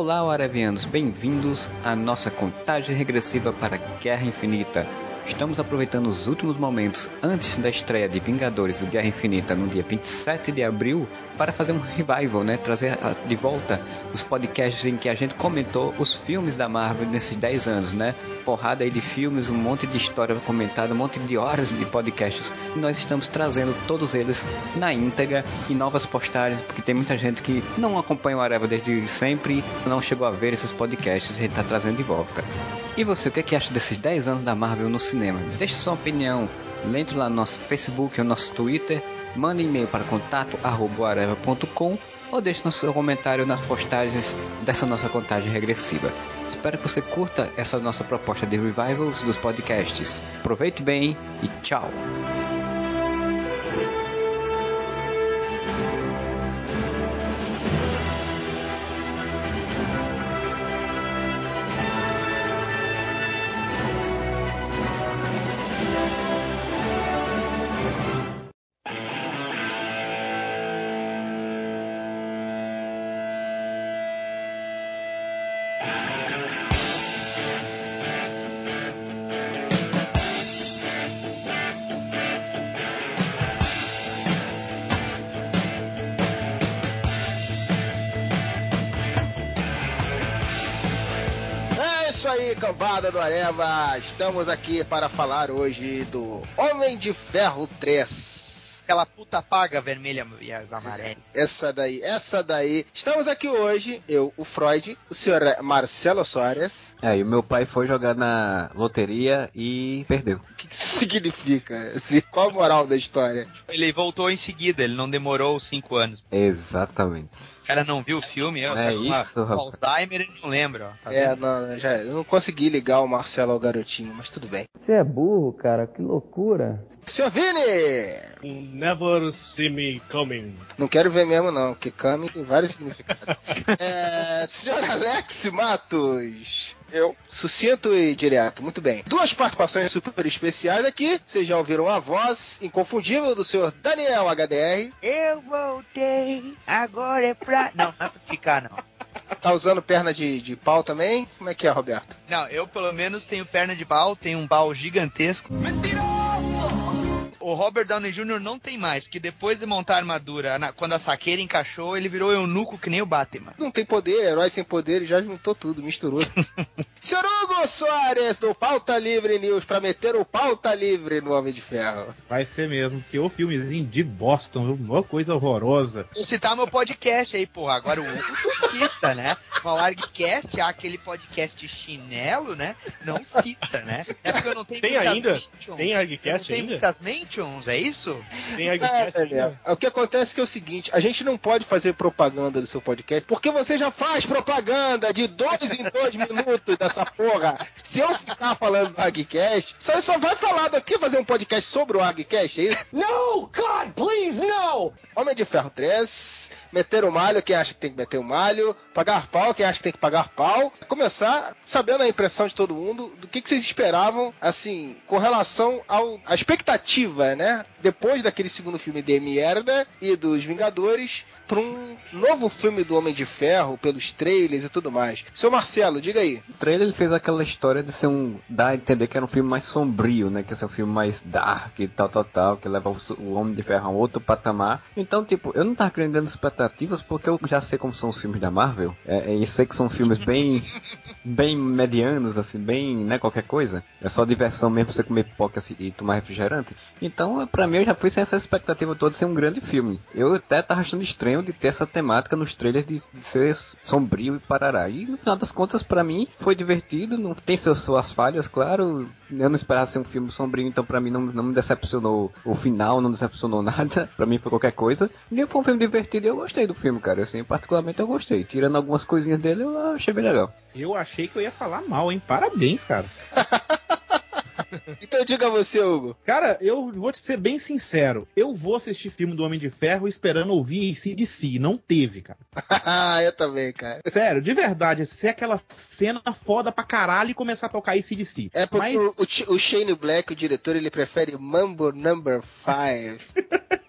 Olá, Aravianos, bem-vindos à nossa contagem regressiva para Guerra Infinita. Estamos aproveitando os últimos momentos antes da estreia de Vingadores Guerra Infinita no dia 27 de abril para fazer um revival, né? Trazer de volta os podcasts em que a gente comentou os filmes da Marvel nesses 10 anos, né? Porrada aí de filmes, um monte de história comentada, um monte de horas de podcasts. E nós estamos trazendo todos eles na íntegra e novas postagens, porque tem muita gente que não acompanha o Areva desde sempre não chegou a ver esses podcasts. A gente está trazendo de volta. E você, o que, é que acha desses 10 anos da Marvel no cinema? Deixe sua opinião. Entre lá no nosso Facebook ou nosso Twitter. Mande e-mail para contato.areva.com ou deixe no seu comentário nas postagens dessa nossa contagem regressiva. Espero que você curta essa nossa proposta de revivals dos podcasts. Aproveite bem e tchau! Cambada do Areva, estamos aqui para falar hoje do Homem de Ferro 3. Aquela puta paga vermelha e amarela. Essa daí, essa daí. Estamos aqui hoje, eu, o Freud, o senhor Marcelo Soares. É, e o meu pai foi jogar na loteria e perdeu. O que isso significa? Assim, qual a moral da história? Ele voltou em seguida, ele não demorou cinco anos. Exatamente cara não viu o filme, eu é isso, uma, Alzheimer e não lembro. Tá é, não, já, eu não consegui ligar o Marcelo ao garotinho, mas tudo bem. Você é burro, cara, que loucura. Senhor Vini! Never see me coming. Não quero ver mesmo não, porque coming tem vários significados. é, senhor Alex Matos! Eu. Sucinto e direto, muito bem. Duas participações super especiais aqui. Vocês já ouviram a voz inconfundível do senhor Daniel HDR. Eu voltei, agora é pra. Não, não é pra ficar, não. Tá usando perna de, de pau também? Como é que é, Roberto? Não, eu pelo menos tenho perna de pau, tenho um pau gigantesco. Mentiroso! O Robert Downey Jr. não tem mais, porque depois de montar a armadura, na, quando a saqueira encaixou, ele virou eunuco que nem o Batman. Não tem poder, herói sem poder, ele já juntou tudo, misturou. Senhor Hugo Soares, do Pauta Livre News, pra meter o Pauta Livre no Homem de Ferro. Vai ser mesmo, que o filmezinho de Boston, uma coisa horrorosa. Vou citar meu podcast aí, porra. Agora o Hugo cita, né? O ArgCast, aquele podcast chinelo, né? Não cita, né? É porque eu não tenho Tem ainda? Mentions. Tem ArgCast ainda? Tem muitas é isso? Tem é. É, o que acontece é que é o seguinte, a gente não pode fazer propaganda do seu podcast, porque você já faz propaganda de dois em dois minutos dessa essa porra. Se eu ficar falando do ArgCast, só, só vai falar daqui fazer um podcast sobre o ArgCast, é isso? No, God, please, no! Homem de Ferro 3, meter o malho, quem acha que tem que meter o malho, pagar pau, quem acha que tem que pagar pau. Começar sabendo a impressão de todo mundo do que, que vocês esperavam, assim, com relação ao, à expectativa, né? Depois daquele segundo filme de Mierda e dos Vingadores, para um novo filme do Homem de Ferro, pelos trailers e tudo mais. Seu Marcelo, diga aí. O trailer fez aquela história de ser um. dar a entender que era um filme mais sombrio, né? Que ia ser um filme mais dark e tal, tal, tal, que leva o Homem de Ferro a um outro patamar. Então, tipo, eu não tava querendo expectativas porque eu já sei como são os filmes da Marvel. É, é, e sei que são filmes bem. bem medianos, assim, bem, né? Qualquer coisa. É só diversão mesmo pra você comer pipoca e tomar refrigerante. Então, pra mim, eu já fui sem essa expectativa toda de ser um grande filme. Eu até tava achando estranho de ter essa temática nos trailers de, de ser sombrio e parará. E no final das contas, para mim, foi divertido. Não tem suas, suas falhas, claro. Eu não esperava ser um filme sombrio, então para mim não, não me decepcionou o final, não decepcionou nada. para mim foi qualquer coisa. E foi um filme divertido e eu gostei do filme, cara. Assim, particularmente eu gostei. Tirando algumas coisinhas dele, eu achei bem legal. Eu achei que eu ia falar mal, hein? Parabéns, cara. então diga você, Hugo. Cara, eu vou te ser bem sincero. Eu vou assistir filme do Homem de Ferro esperando ouvir si. Não teve, cara. eu também, cara. Sério, de verdade, ser aquela cena foda pra caralho e começar a tocar si. É porque Mas... o, o Shane Black, o diretor, ele prefere Mambo Number 5.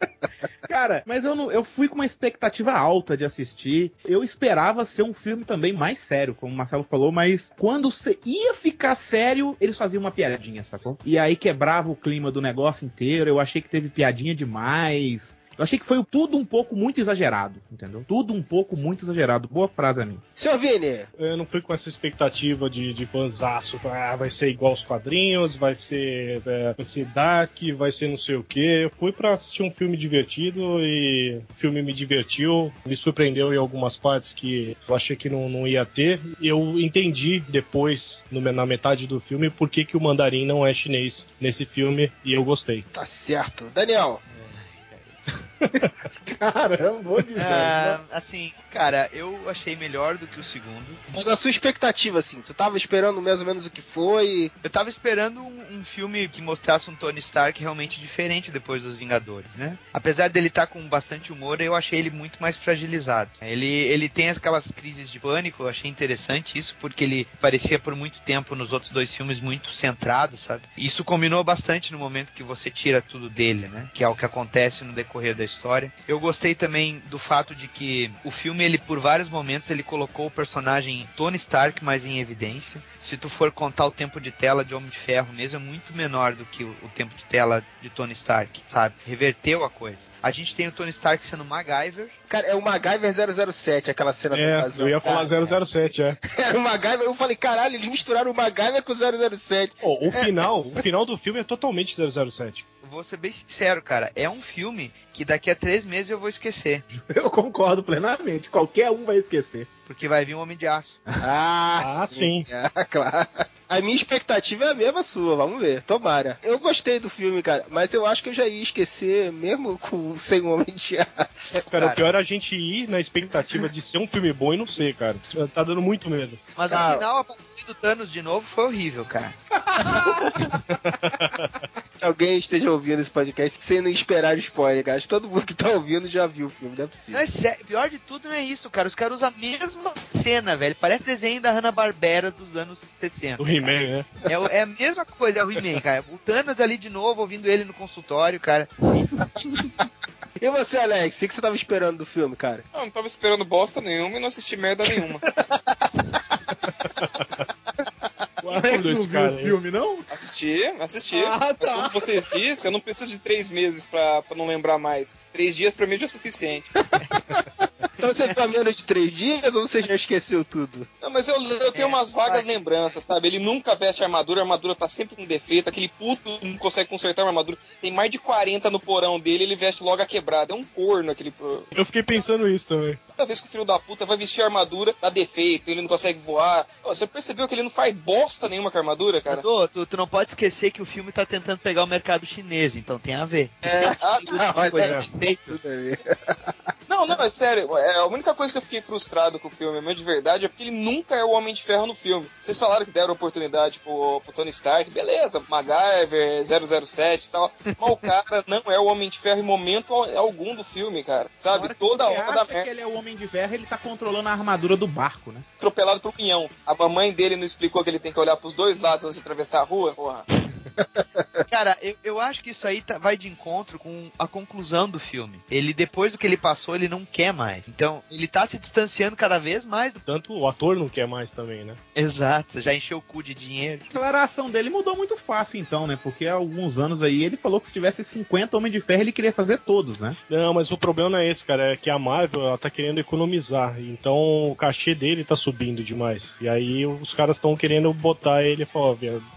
Cara, mas eu, não, eu fui com uma expectativa alta de assistir. Eu esperava ser um filme também mais sério, como o Marcelo falou, mas quando você ia ficar sério, eles faziam uma piadinha, sacou? E aí quebrava o clima do negócio inteiro. Eu achei que teve piadinha demais. Eu achei que foi tudo um pouco muito exagerado, entendeu? Tudo um pouco muito exagerado. Boa frase a mim. Senhor Vini, Eu não fui com essa expectativa de, de fanzaço. Ah, vai ser igual os quadrinhos, vai ser, é, vai ser Dark, vai ser não sei o que. Eu fui pra assistir um filme divertido e o filme me divertiu. Me surpreendeu em algumas partes que eu achei que não, não ia ter. E eu entendi depois, no- na metade do filme, por que, que o mandarim não é chinês nesse filme e eu gostei. tá certo. Daniel, Caramba, vou dizer. Ah, assim, cara, eu achei melhor do que o segundo. mas a sua expectativa, assim, tu tava esperando mais ou menos o que foi? Eu tava esperando um, um filme que mostrasse um Tony Stark realmente diferente depois dos Vingadores, né? Apesar dele estar com bastante humor, eu achei ele muito mais fragilizado. Ele, ele tem aquelas crises de pânico, eu achei interessante isso, porque ele parecia por muito tempo nos outros dois filmes muito centrado, sabe? Isso combinou bastante no momento que você tira tudo dele, né? Que é o que acontece no decorrer da história. Eu gostei também do fato de que o filme, ele por vários momentos, ele colocou o personagem Tony Stark mais em evidência. Se tu for contar o tempo de tela de Homem de Ferro mesmo, é muito menor do que o, tempo de tela de Tony Stark, sabe? Reverteu a coisa. A gente tem o Tony Stark sendo MacGyver. Cara, é o MacGyver 007, aquela cena do É, casal. eu ia falar Cara, 007, é. Era o MacGyver, eu falei, caralho, eles misturaram o MacGyver com o 007. Pô, o final, o final do filme é totalmente 007. Vou ser bem sincero, cara. É um filme que daqui a três meses eu vou esquecer. Eu concordo plenamente. Qualquer um vai esquecer. Porque vai vir um Homem de Aço. Ah, Ah, sim. Ah, claro. A minha expectativa é a mesma sua, vamos ver, tomara. Eu gostei do filme, cara, mas eu acho que eu já ia esquecer, mesmo com sem o Homem de Aço. Cara, Cara. o pior é a gente ir na expectativa de ser um filme bom e não ser, cara. Tá dando muito medo. Mas Cara. no final, aparecer do Thanos de novo foi horrível, cara. Que alguém esteja ouvindo esse podcast sem não esperar spoiler, cara. Acho que todo mundo que tá ouvindo já viu o filme, não é Não, possível. é pior de tudo não é isso, cara. Os caras usam a mesma cena, velho. Parece desenho da Hanna-Barbera dos anos 60. O He-Man, né? É, é a mesma coisa, é o He-Man, cara. O Thanos ali de novo, ouvindo ele no consultório, cara. E você, Alex, o que que você tava esperando do filme, cara? Eu não tava esperando bosta nenhuma e não assisti merda nenhuma. O Alex Esse não viu o filme, não? Assisti, assisti. Ah, Mas tá. como vocês disseram, eu não preciso de três meses pra, pra não lembrar mais. Três dias pra mim já é suficiente. Então você tá menos de três dias ou você já esqueceu tudo? Não, mas eu, eu tenho umas vagas lembranças, sabe? Ele nunca veste armadura, a armadura tá sempre com defeito, aquele puto não consegue consertar uma armadura. Tem mais de 40 no porão dele, ele veste logo a quebrada. É um corno aquele. pro- Eu fiquei pensando isso também. Toda vez que o filho da puta vai vestir a armadura, dá defeito, ele não consegue voar. Você percebeu que ele não faz bosta nenhuma com a armadura, cara? Mas, ô, tu, tu não pode esquecer que o filme tá tentando pegar o mercado chinês, então tem a ver. É, ah, Ah, mas Coisa é. feito. Não, não, é sério. É, a única coisa que eu fiquei frustrado com o filme, mesmo de verdade, é porque ele nunca é o Homem de Ferro no filme. Vocês falaram que deram oportunidade pro, pro Tony Stark, beleza, MacGyver, 007 e tal. Mas o cara não é o Homem de Ferro em momento al- algum do filme, cara. Sabe? hora Toda hora da acha que ele é o Homem de Ferro, ele tá controlando a armadura do barco, né? atropelado pro pinhão. A mamãe dele não explicou que ele tem que olhar pros dois lados antes de atravessar a rua? Porra. Cara, eu, eu acho que isso aí tá- vai de encontro com a conclusão do filme. Ele, depois do que ele passou, ele não quer mais. Então, ele tá se distanciando cada vez mais do. Tanto o ator não quer mais também, né? Exato, você já encheu o cu de dinheiro. A declaração dele mudou muito fácil, então, né? Porque há alguns anos aí ele falou que se tivesse 50 Homem de Ferro, ele queria fazer todos, né? Não, mas o problema não é esse, cara. É que a Marvel, ela tá querendo economizar. Então o cachê dele tá subindo demais. E aí os caras estão querendo botar ele e falar,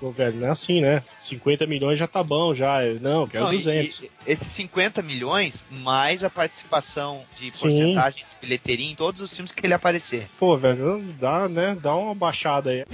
ó, velho, não é assim, né? 50 milhões já tá bom, já. Não, quero Não, e- 200. e- esses 50 milhões, mais a participação de Sim. porcentagem de bilheteria em todos os filmes que ele aparecer. Pô, velho, dá, né? Dá uma baixada aí.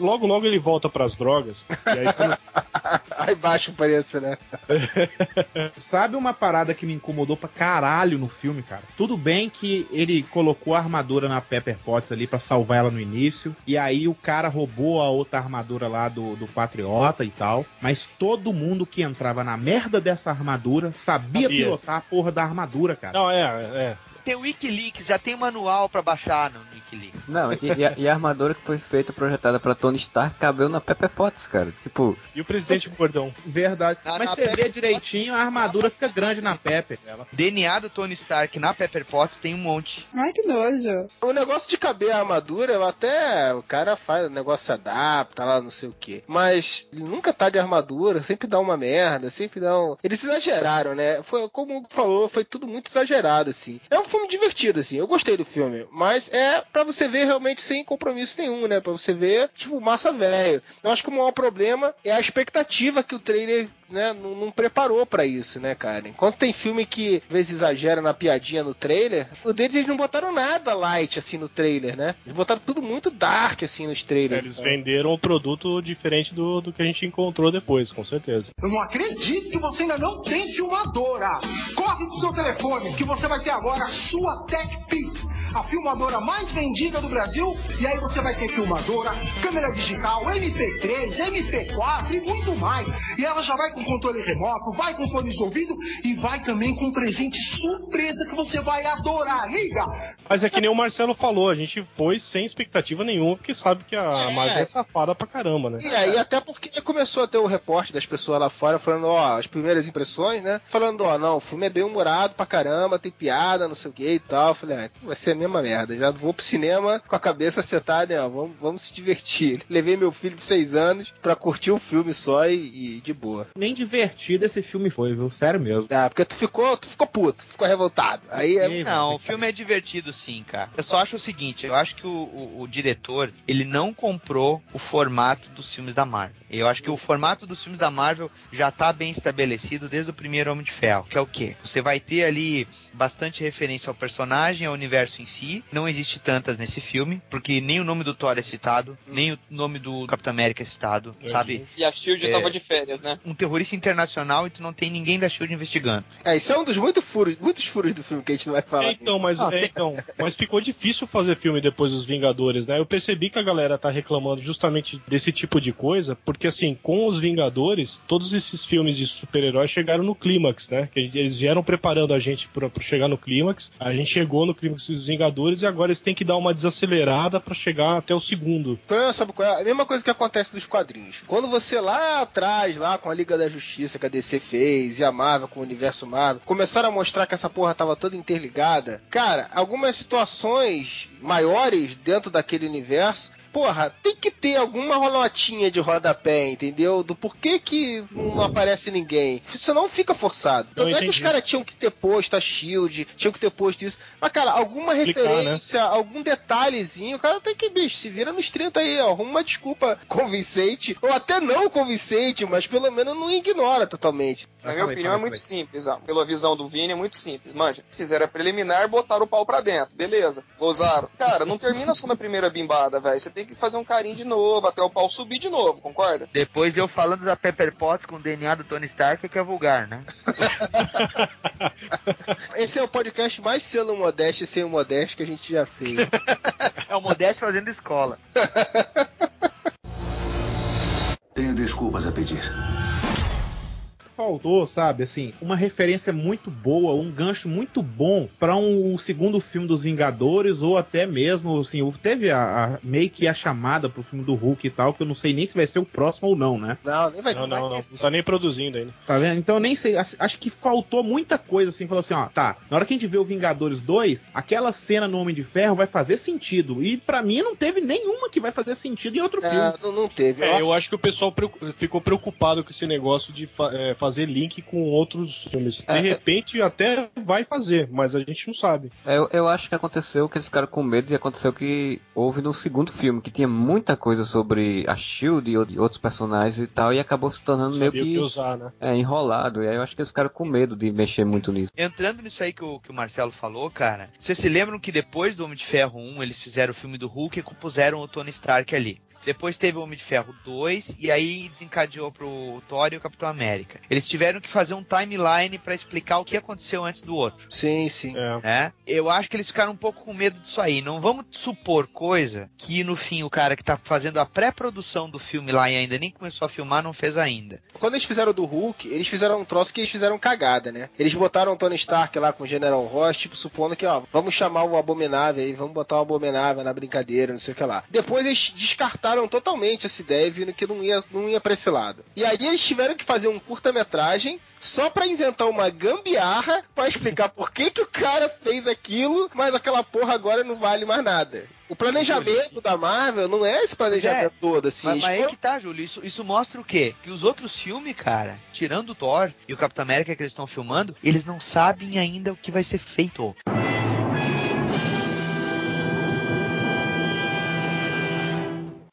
Logo logo ele volta pras drogas. E aí quando... Aí baixa o preço, né? Sabe uma parada que me incomodou pra caralho no filme, cara? Tudo bem que ele colocou a armadura na Pepper Potts ali pra salvar ela no início, e aí o cara roubou a outra armadura lá do, do Patriota e tal, mas todo mundo que entrava na merda dessa armadura sabia, Sabia. pilotar a porra da armadura, cara. Não, é, é. Tem o Wikileaks, já tem manual pra baixar no Wikileaks. Não, e, e a, e a armadura que foi feita, projetada pra Tony Stark, cabeu na Pepper Potts, cara. Tipo, E o presidente Gordão? Verdade. Na- mas na você vê Pepper direitinho, a armadura fica grande na Pepper. DNA do Tony Stark na Pepper Potts tem um monte. Ai, que nojo. O negócio de caber a armadura, eu até. O cara faz, o negócio se adapta lá, não sei o que. Mas ele nunca tá de armadura, sempre dá uma merda, sempre dá um. Eles exageraram, né? Foi, como o Hugo falou, foi tudo muito exagerado, assim. É um filme divertido, assim. Eu gostei do filme. Mas é pra você ver realmente sem compromisso nenhum, né? Pra você ver, tipo, massa velho. Eu acho que o maior problema é a expectativa que o trailer né, não, não preparou pra isso, né, cara? Enquanto tem filme que às vezes exagera na piadinha no trailer, o deles eles não botaram nada light assim no trailer, né? Eles botaram tudo muito dark assim nos trailers. Eles venderam um produto diferente do, do que a gente encontrou depois, com certeza. Eu não acredito que você ainda não tem filmadora. Corre pro seu telefone, que você vai ter agora a sua TechPix, a filmadora mais vendida do Brasil. E aí você vai ter filmadora, câmera digital, MP3, MP4 e muito mais. E ela já vai com controle remoto, vai com fone de ouvido e vai também com um presente surpresa que você vai adorar. Liga! Mas é que nem o Marcelo falou, a gente foi sem expectativa nenhuma, porque sabe que a É. Marvel é safada pra caramba, né? E aí, até porque começou a ter o reporte das pessoas lá fora falando, ó, as primeiras impressões, né? Falando, ó, não, o filme é bem humorado pra caramba, tem piada, não sei o que e tal. Eu falei, ah, vai ser mesma merda. Já vou pro cinema com a cabeça acertada, né? ó, Vamos, vamos se divertir. Levei meu filho de seis anos pra curtir o filme só e, e de boa. Nem divertido esse filme foi, viu? Sério mesmo. Ah, porque tu ficou, tu ficou puto, ficou revoltado. Aí é. Não, o filme é divertido sim, cara. Eu só acho o seguinte, eu acho que o, o- o diretor, ele não comprou o formato dos filmes da Marvel. Eu acho que o formato dos filmes da Marvel já tá bem estabelecido desde o primeiro Homem de Ferro, que é o quê? Você vai ter ali bastante referência ao personagem, ao universo em si. Não existe tantas nesse filme, porque nem o nome do Thor é citado, nem o nome do Capitão América é citado, Uhum. sabe? E a Shield É. tava de férias, né? Um terrorista internacional e tu não tem ninguém da SHIELD investigando. É, isso é um dos muitos furos, muitos furos do filme que a gente não vai falar. É, então, mas, Ah, é, então, mas ficou difícil fazer filme depois dos Vingadores, né? Eu percebi que a galera tá reclamando justamente desse tipo de coisa, porque assim, com os Vingadores, todos esses filmes de super-heróis chegaram no clímax, né? Que eles vieram preparando a gente pra, pra chegar no clímax, a gente chegou no clímax dos Vingadores e agora eles têm que dar uma desacelerada pra chegar até o segundo. O problema, sabe qual é? A mesma coisa que acontece nos quadrinhos. Quando você lá atrás, lá com a Liga da Justiça que a DC fez, e a Marvel com o universo Marvel, começaram a mostrar que essa porra tava toda interligada, cara, algumas situações maiores dentro daquele universo. Porra, tem que ter alguma rolotinha de rodapé, entendeu? Do porquê que não aparece ninguém. Senão fica forçado. Tanto é que os caras tinham que ter posto a Shield, tinham que ter posto isso. Mas, cara, alguma Explicar, né? referência, algum detalhezinho, o cara tem que, bicho, se vira nos 30 aí, ó. Arruma uma desculpa convincente, ou até não convincente, mas pelo menos não ignora totalmente. Na minha opinião, é muito simples. ó. Pela visão do Vini, é muito simples. Manja, fizeram a preliminar, botaram o pau pra dentro. Beleza, gozaram. Cara, não termina só na primeira bimbada, velho. Você tem que fazer um carinho de novo, até o pau subir de novo, concorda? Depois eu falando da Pepper Potts com o DNA do Tony Stark, que é vulgar, né? Esse é o podcast mais selo modesto e sem o modesto que a gente já fez. É o Modesto fazendo escola. Tenho desculpas a pedir. Faltou, sabe, assim, uma referência muito boa, um gancho muito bom pra um, o segundo filme dos Vingadores, ou até mesmo, assim, teve a, a- meio que a chamada pro filme do Hulk e tal, que eu não sei nem se vai ser o próximo ou não, né? Não, nem vai Não, vai não, ter. não. Não tá nem produzindo ainda. Tá vendo? Então eu nem sei, acho que faltou muita coisa, assim, falou assim, ó, tá, na hora que a gente vê o Vingadores 2, aquela cena no Homem de Ferro vai fazer sentido, e pra mim não teve nenhuma que vai fazer sentido em outro filme. É, não, não teve. É, eu acho que o pessoal ficou preocupado com esse negócio de fa- é, fazer link com outros filmes. De É, é. repente até vai fazer, mas a gente não sabe. Eu, eu acho que aconteceu que eles ficaram com medo e aconteceu que houve no segundo filme, que tinha muita coisa sobre a Shield e outros personagens e tal, e acabou se tornando meio que que usar, né? é, enrolado. E aí eu acho que eles ficaram com medo de mexer muito nisso. Entrando nisso aí que o, que o Marcelo falou, cara, vocês se lembram que depois do Homem de Ferro 1 eles fizeram o filme do Hulk e compuseram o Tony Stark ali. Depois teve o Homem de Ferro 2, e aí desencadeou pro Thor e o Capitão América. Eles tiveram que fazer um timeline pra explicar o que aconteceu antes do outro. Sim, sim. É. né? Eu acho que eles ficaram um pouco com medo disso aí. Não vamos supor coisa que no fim o cara que tá fazendo a pré-produção do filme lá e ainda nem começou a filmar não fez ainda. Quando eles fizeram do Hulk, eles fizeram um troço que eles fizeram cagada, né? Eles botaram o Tony Stark lá com o General Ross, tipo, supondo que, ó, vamos chamar o Abominável aí, vamos botar o Abominável na brincadeira, não sei o que lá. Depois eles descartaram totalmente essa ideia, vindo que não ia, não ia pra esse lado. E aí eles tiveram que fazer um curta-metragem só pra inventar uma gambiarra pra explicar por que que o cara fez aquilo, mas aquela porra agora não vale mais nada. O planejamento da Marvel não é esse planejamento todo, assim. Mas, mas foram- que tá, Júlio. Isso, isso mostra o quê? Que os outros filmes, cara, tirando o Thor e o Capitão América que eles estão filmando, eles não sabem ainda o que vai ser feito.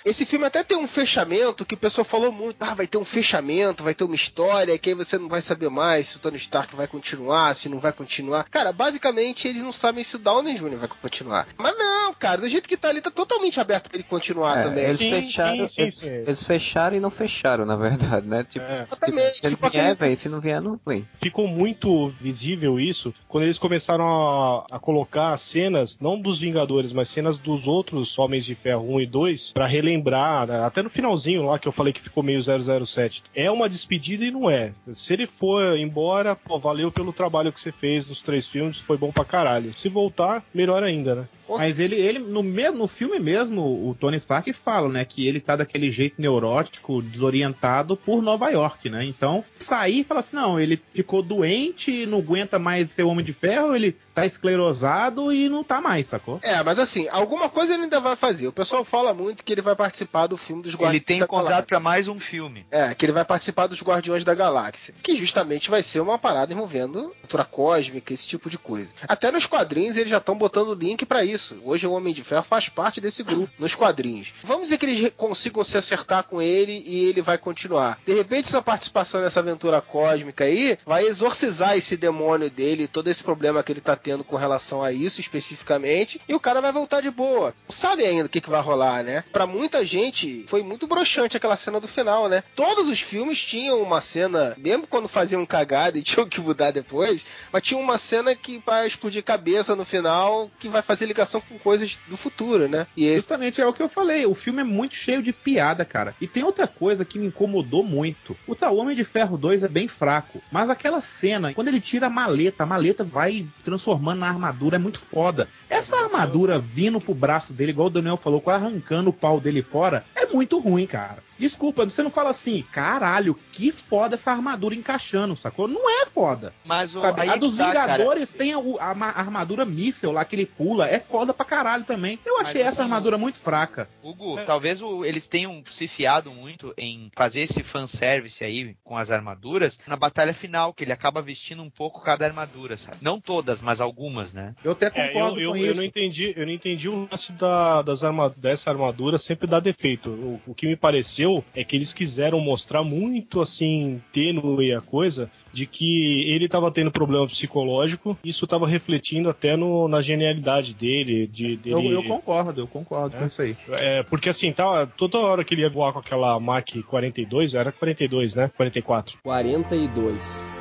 Esse filme até tem um fechamento que o pessoal falou muito. Ah, vai ter um fechamento, vai ter uma história, que aí você não vai saber mais se o Tony Stark vai continuar, se não vai continuar. Cara, basicamente eles não sabem se o Downey Jr. vai continuar. Mas não, cara, do jeito que tá ali, tá totalmente aberto pra ele continuar É, também. eles Sim, fecharam, sim, sim, eles, sim. eles fecharam e não fecharam, na verdade, né? Tipo, É. Exatamente, se ele tipo vier, aquele- vem, se não vier, não vem. ficou muito visível isso quando eles começaram a, a colocar cenas, não dos Vingadores, mas cenas dos outros Homens de Ferro 1 e 2, pra relembrar, né? até no finalzinho lá que eu falei que ficou meio 007. É uma despedida e não é. Se ele for embora, pô, valeu pelo trabalho que você fez nos três filmes, foi bom pra caralho. Se voltar, melhor ainda, né? Mas ele, ele no, me, no filme mesmo, o Tony Stark fala, né, que ele tá daquele jeito neurótico, desorientado por Nova York, né? Então, sair e falar assim, não, ele ficou doente, não aguenta mais ser Homem de Ferro, ele tá esclerosado e não tá mais, sacou? É, mas assim, alguma coisa ele ainda vai fazer. O pessoal fala muito que ele vai participar do filme dos Guardiões Ele tem da contrato Galáxia. pra mais um filme. É, que ele vai participar dos Guardiões da Galáxia. Que justamente vai ser uma parada envolvendo cultura cósmica, esse tipo de coisa. Até nos quadrinhos eles já estão botando link pra isso. Hoje o Homem de Ferro faz parte desse grupo, nos quadrinhos. Vamos dizer que eles consigam se acertar com ele e ele vai continuar. De repente, sua participação nessa aventura cósmica aí vai exorcizar esse demônio dele, todo esse problema que ele tá tendo com relação a isso especificamente, e o cara vai voltar de boa. Não sabe ainda o que, que vai rolar, né? Pra muita gente, foi muito broxante aquela cena do final, né? Todos os filmes tinham uma cena, mesmo quando faziam cagada e tinham que mudar depois, mas tinha uma cena que vai explodir cabeça no final, que vai fazer ligação com coisas do futuro, né? E esse Justamente é o que eu falei, o filme é muito cheio de piada, cara. E tem outra coisa que me incomodou muito. O tal Homem de Ferro 2 é bem fraco, mas aquela cena, quando ele tira a maleta, a maleta vai se transformando na armadura, é muito foda. Essa armadura vindo pro braço dele, igual o Daniel falou, arrancando o pau dele fora, é muito ruim, cara. Desculpa, você não fala assim, caralho, que foda essa armadura encaixando, sacou? Não é foda. Mas o, Sabe? aí A dos tá, cara. Vingadores tem a, a ma- armadura míssel lá que ele pula, é foda pra caralho também. Eu achei Mas essa armadura muito fraca. Hugo, talvez o- eles tenham se fiado muito em fazer esse fanservice aí com as armaduras na batalha final, que ele acaba vestindo um pouco cada armadura, sabe? Não todas, mas algumas, né? Eu até É, concordo eu, eu, com eu isso. não entendi, eu não entendi o lance da, das arma, dessa armadura sempre dar defeito. O, o que me pareceu é que eles quiseram mostrar muito assim, tênue a coisa, de que ele estava tendo problema psicológico, isso estava refletindo até no, na genialidade dele, de Eu, dele. eu concordo, eu concordo É? com isso aí. É, porque assim, tá, toda hora que ele ia voar com aquela Mach 42, era 42, né? 44. 42.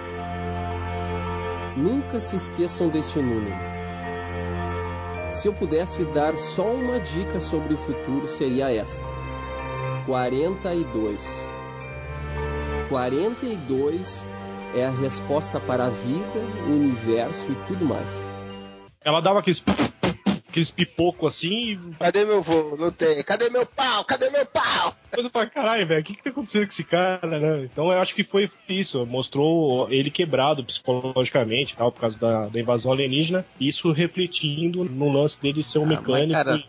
Nunca se esqueçam deste número. Se eu pudesse dar só uma dica sobre o futuro, seria esta: 42. 42 é a resposta para a vida, o universo e tudo mais. Ela dava aqueles, aqueles pipoco assim e Cadê meu voo? Não tem. Cadê meu pau? Cadê meu pau? Depois eu falei, caralho, velho, o que, que tá acontecendo com esse cara, né? Então eu acho que foi isso, mostrou ele quebrado psicologicamente tal, por causa da, da invasão alienígena, isso refletindo no lance dele ser um Ah, mas, mecânico cara,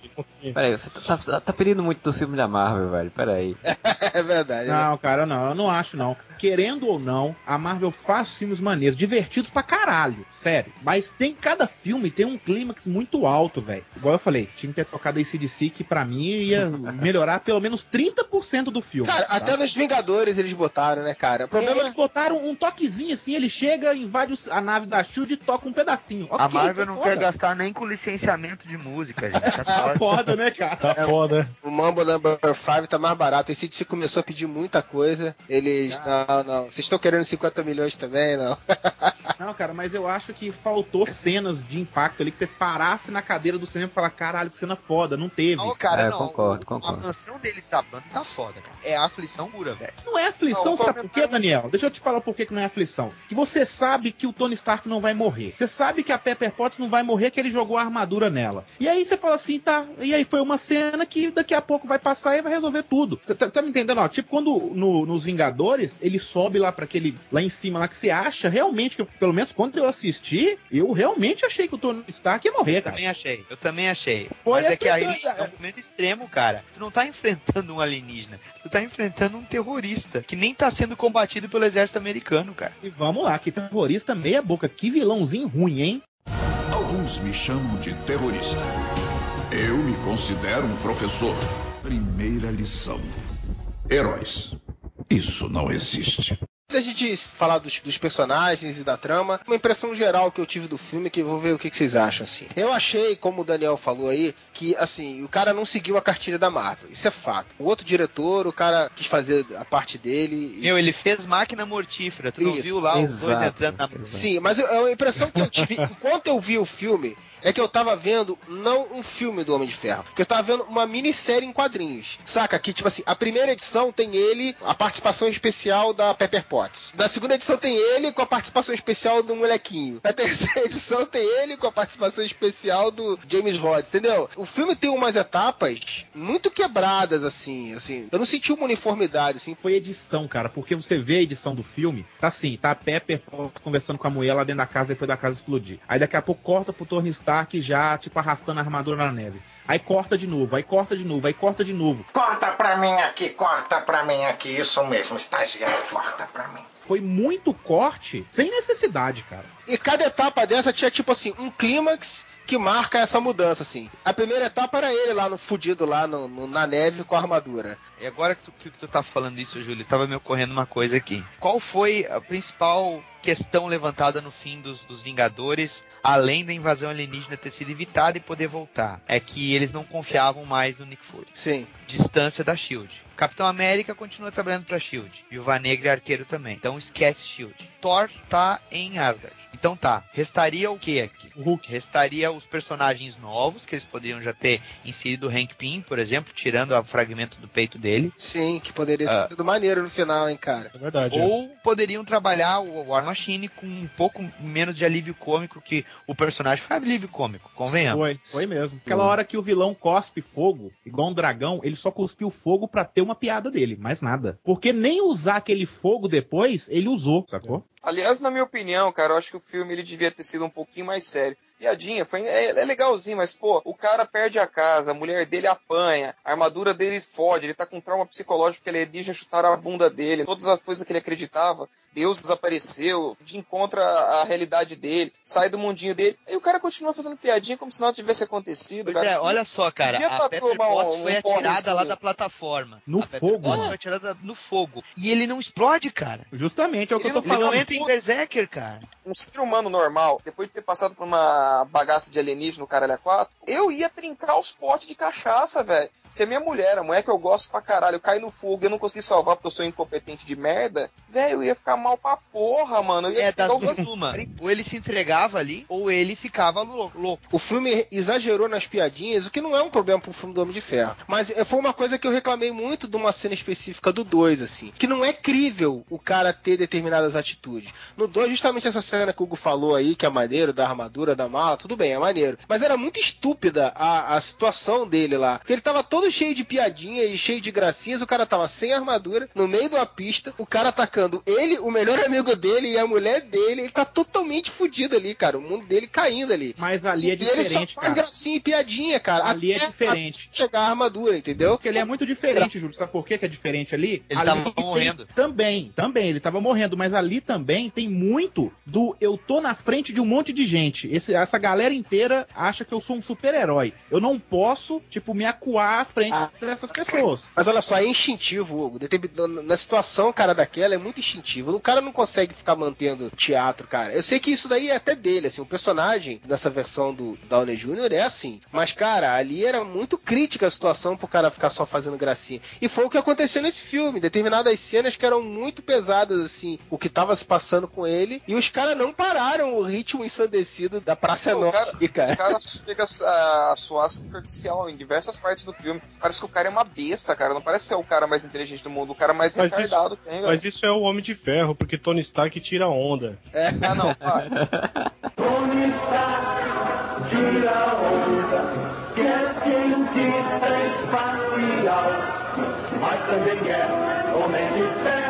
e- Peraí, você tá, tá, tá pedindo muito do filme da Marvel, velho. Peraí. É verdade. né? Não, cara, não, eu não acho não. Querendo ou não, a Marvel faz filmes maneiros, divertidos pra caralho, sério. Mas tem cada filme, tem um clímax muito alto, velho. Igual eu falei, tinha que ter tocado esse DC que pra mim ia melhorar pelo menos 30% 30% do filme. Cara, tá? até nos Vingadores eles botaram, né, cara? O problema Eles botaram um toquezinho assim, ele chega, invade a nave da Shield e toca um pedacinho. A Ok, Marvel tá não foda. quer gastar nem com licenciamento de música, gente. Tá Tá foda. foda, né, cara? Tá foda. o Mambo Number 5 tá mais barato. Esse DC começou a pedir muita coisa. Eles. Não, não. Vocês estão querendo 50 milhões também? Não. Não, cara, mas eu acho que faltou cenas de impacto ali que você parasse na cadeira do cinema e falar, caralho, que cena foda, não teve. Não, cara, É, não. concordo, concordo. A mansão dele desabando tá foda, cara. É aflição pura, velho. Não é aflição, Não, sabe por quê, Daniel? Deixa eu te falar por que que não é aflição. Que você sabe que o Tony Stark não vai morrer. Você sabe que a Pepper Potts não vai morrer, que ele jogou a armadura nela. E aí você fala assim, tá. E aí foi uma cena que daqui a pouco vai passar e vai resolver tudo. Você tá, tá me entendendo? Ó, tipo, quando no- nos Vingadores, ele sobe lá para aquele. lá em cima, lá que você acha realmente, que eu- pelo menos quando eu assisti, eu realmente achei que o Tony Stark ia morrer, Eu cara. também achei, eu também achei. Foi Mas é que aí é um momento extremo, cara. Tu não tá enfrentando um alienígena, tu tá enfrentando um terrorista que nem tá sendo combatido pelo exército americano, cara. E vamos lá, que terrorista meia boca. Que vilãozinho ruim, hein? Alguns me chamam de terrorista. Eu me considero um professor. Primeira lição: heróis. Isso não existe. Antes da gente falar dos, dos personagens e da trama, uma impressão geral que eu tive do filme, que eu vou ver o que, que vocês acham, assim. Eu achei, como o Daniel falou aí, que, assim, o cara não seguiu a cartilha da Marvel. Isso é fato. O outro diretor, o cara quis fazer a parte dele. e- Meu, ele fez máquina mortífera, tu não Isso, viu lá os dois exato, entrando na exato. Sim, mas eu- a impressão que eu tive enquanto eu vi o filme é que eu tava vendo não um filme do Homem de Ferro, que eu tava vendo uma minissérie em quadrinhos. Saca? Que, tipo assim, a primeira edição tem ele, a participação especial da Pepper Potts. Na segunda edição tem ele com a participação especial do molequinho. Na terceira edição tem ele com a participação especial do James Rhodes, entendeu? O filme tem umas etapas muito quebradas, assim, assim. Eu não senti uma uniformidade, assim. foi edição, cara, porque você vê a edição do filme, tá assim, tá a Pepper conversando com a mulher lá dentro da casa depois da casa explodir. Aí daqui a pouco corta pro Tony Stark já, tipo, arrastando a armadura na neve. Aí corta de novo, aí corta de novo, aí corta de novo. Corta pra mim aqui, corta pra mim aqui. Isso mesmo, estagiário, corta pra mim. Foi muito corte, sem necessidade, cara. E cada etapa dessa tinha, tipo assim, um clímax que marca essa mudança, assim. A primeira etapa era ele lá no fudido, lá no, no- na neve com a armadura. E agora que tu, que tu tá falando isso, Júlio, tava me ocorrendo uma coisa aqui. Qual foi a principal questão levantada no fim dos, dos Vingadores, além da invasão alienígena ter sido evitada e poder voltar? É que eles não confiavam mais no Nick Fury. Sim. Distância da SHIELD. Capitão América continua trabalhando pra SHIELD. Viúva Negra e Arqueiro também. Então esquece SHIELD. Thor tá em Asgard. Então tá, restaria o que aqui? O Hulk. Restaria os personagens novos, que eles poderiam já ter inserido o Hank Pym, por exemplo, tirando o fragmento do peito dele. Sim, que poderia ter Ah. sido maneiro no final, hein, cara. É verdade. Ou poderiam trabalhar o War Machine com um pouco menos de alívio cômico, que o personagem foi alívio cômico, convenhamos. Foi, foi mesmo. Aquela hora que o vilão cospe fogo, igual um dragão, ele só cuspiu fogo pra ter uma piada dele, mais nada. Porque nem usar aquele fogo depois, ele usou, sacou? Aliás, na minha opinião, cara, eu acho que o filme ele devia ter sido um pouquinho mais sério. Piadinha, foi, é, é legalzinho, mas, pô, o cara perde a casa, a mulher dele apanha, a armadura dele fode, ele tá com trauma psicológico porque alienígena chutaram a bunda dele, todas as coisas que ele acreditava, Deus desapareceu, de encontra a realidade dele, sai do mundinho dele, aí o cara continua fazendo piadinha como se nada tivesse acontecido, Pois cara. é, olha só, cara, a pra Pepper um- Potts foi um porre atirada lá assim. da plataforma. No a Pepper fogo, Potts mano. foi atirada no fogo. E ele não explode, cara. Justamente, é o que eu tô Ele não falando. Em Berserker, cara. um ser humano normal, depois de ter passado por uma bagaça de alienígena no caralho a 4, eu ia trincar os potes de cachaça, velho. Se a minha mulher, a mulher que eu gosto pra caralho, eu cair no fogo e eu não consigo salvar porque eu sou incompetente de merda, velho, eu ia ficar mal pra porra, mano. Eu ia É duas uma. Ou ele se entregava ali, ou ele ficava lou- louco. O filme exagerou nas piadinhas, o que não é um problema pro filme do Homem de Ferro. Mas eh, foi uma coisa que eu reclamei muito de uma cena específica do 2, assim. Que não é crível o cara ter determinadas atitudes. No 2, justamente essa cena que o Hugo falou aí, que é maneiro, da armadura, da mala, tudo bem, é maneiro. Mas era muito estúpida a, a situação dele lá. Porque ele tava todo cheio de piadinha e cheio de gracinhas, o cara tava sem armadura, no meio de uma pista, o cara atacando ele, o melhor amigo dele e a mulher dele, ele tá totalmente fudido ali, cara. O mundo dele caindo ali. Mas ali é E ele só diferente, faz cara. gracinha e piadinha, cara. Ali é até diferente. chegar a armadura, entendeu? Porque ele é muito diferente, Júlio. Sabe por que que é diferente ali? Ele ali tava morrendo. Também, também. Ele tava morrendo. Mas ali também também tem muito do eu tô na frente de um monte de gente. Esse- essa galera inteira acha que eu sou um super-herói. Eu não posso, tipo, me acuar à frente dessas pessoas. Mas olha só, é instintivo, Hugo. Na situação, cara, daquela, é muito instintivo. O cara não consegue ficar mantendo teatro, cara. Eu sei que isso daí é até dele, assim. O personagem dessa versão do Downey Jr. é assim. Mas, cara, ali era muito crítica a situação pro cara ficar só fazendo gracinha. E foi o que aconteceu nesse filme. Determinadas cenas que eram muito pesadas, assim, o que tava se passando com ele. E os caras não pararam o ritmo ensandecido da Praça Pô, o Nossa, cara- cara. O cara chega a, a suar superficial em diversas partes do filme. Parece que o cara é uma besta, cara. Não parece ser o cara mais inteligente do mundo, o cara mais Mas retardado isso, que tem, velho. mas isso é o Homem de Ferro, porque Tony Stark tira onda. Ah, não, para. Quer cientista espacial, mas também quer homem de ferro.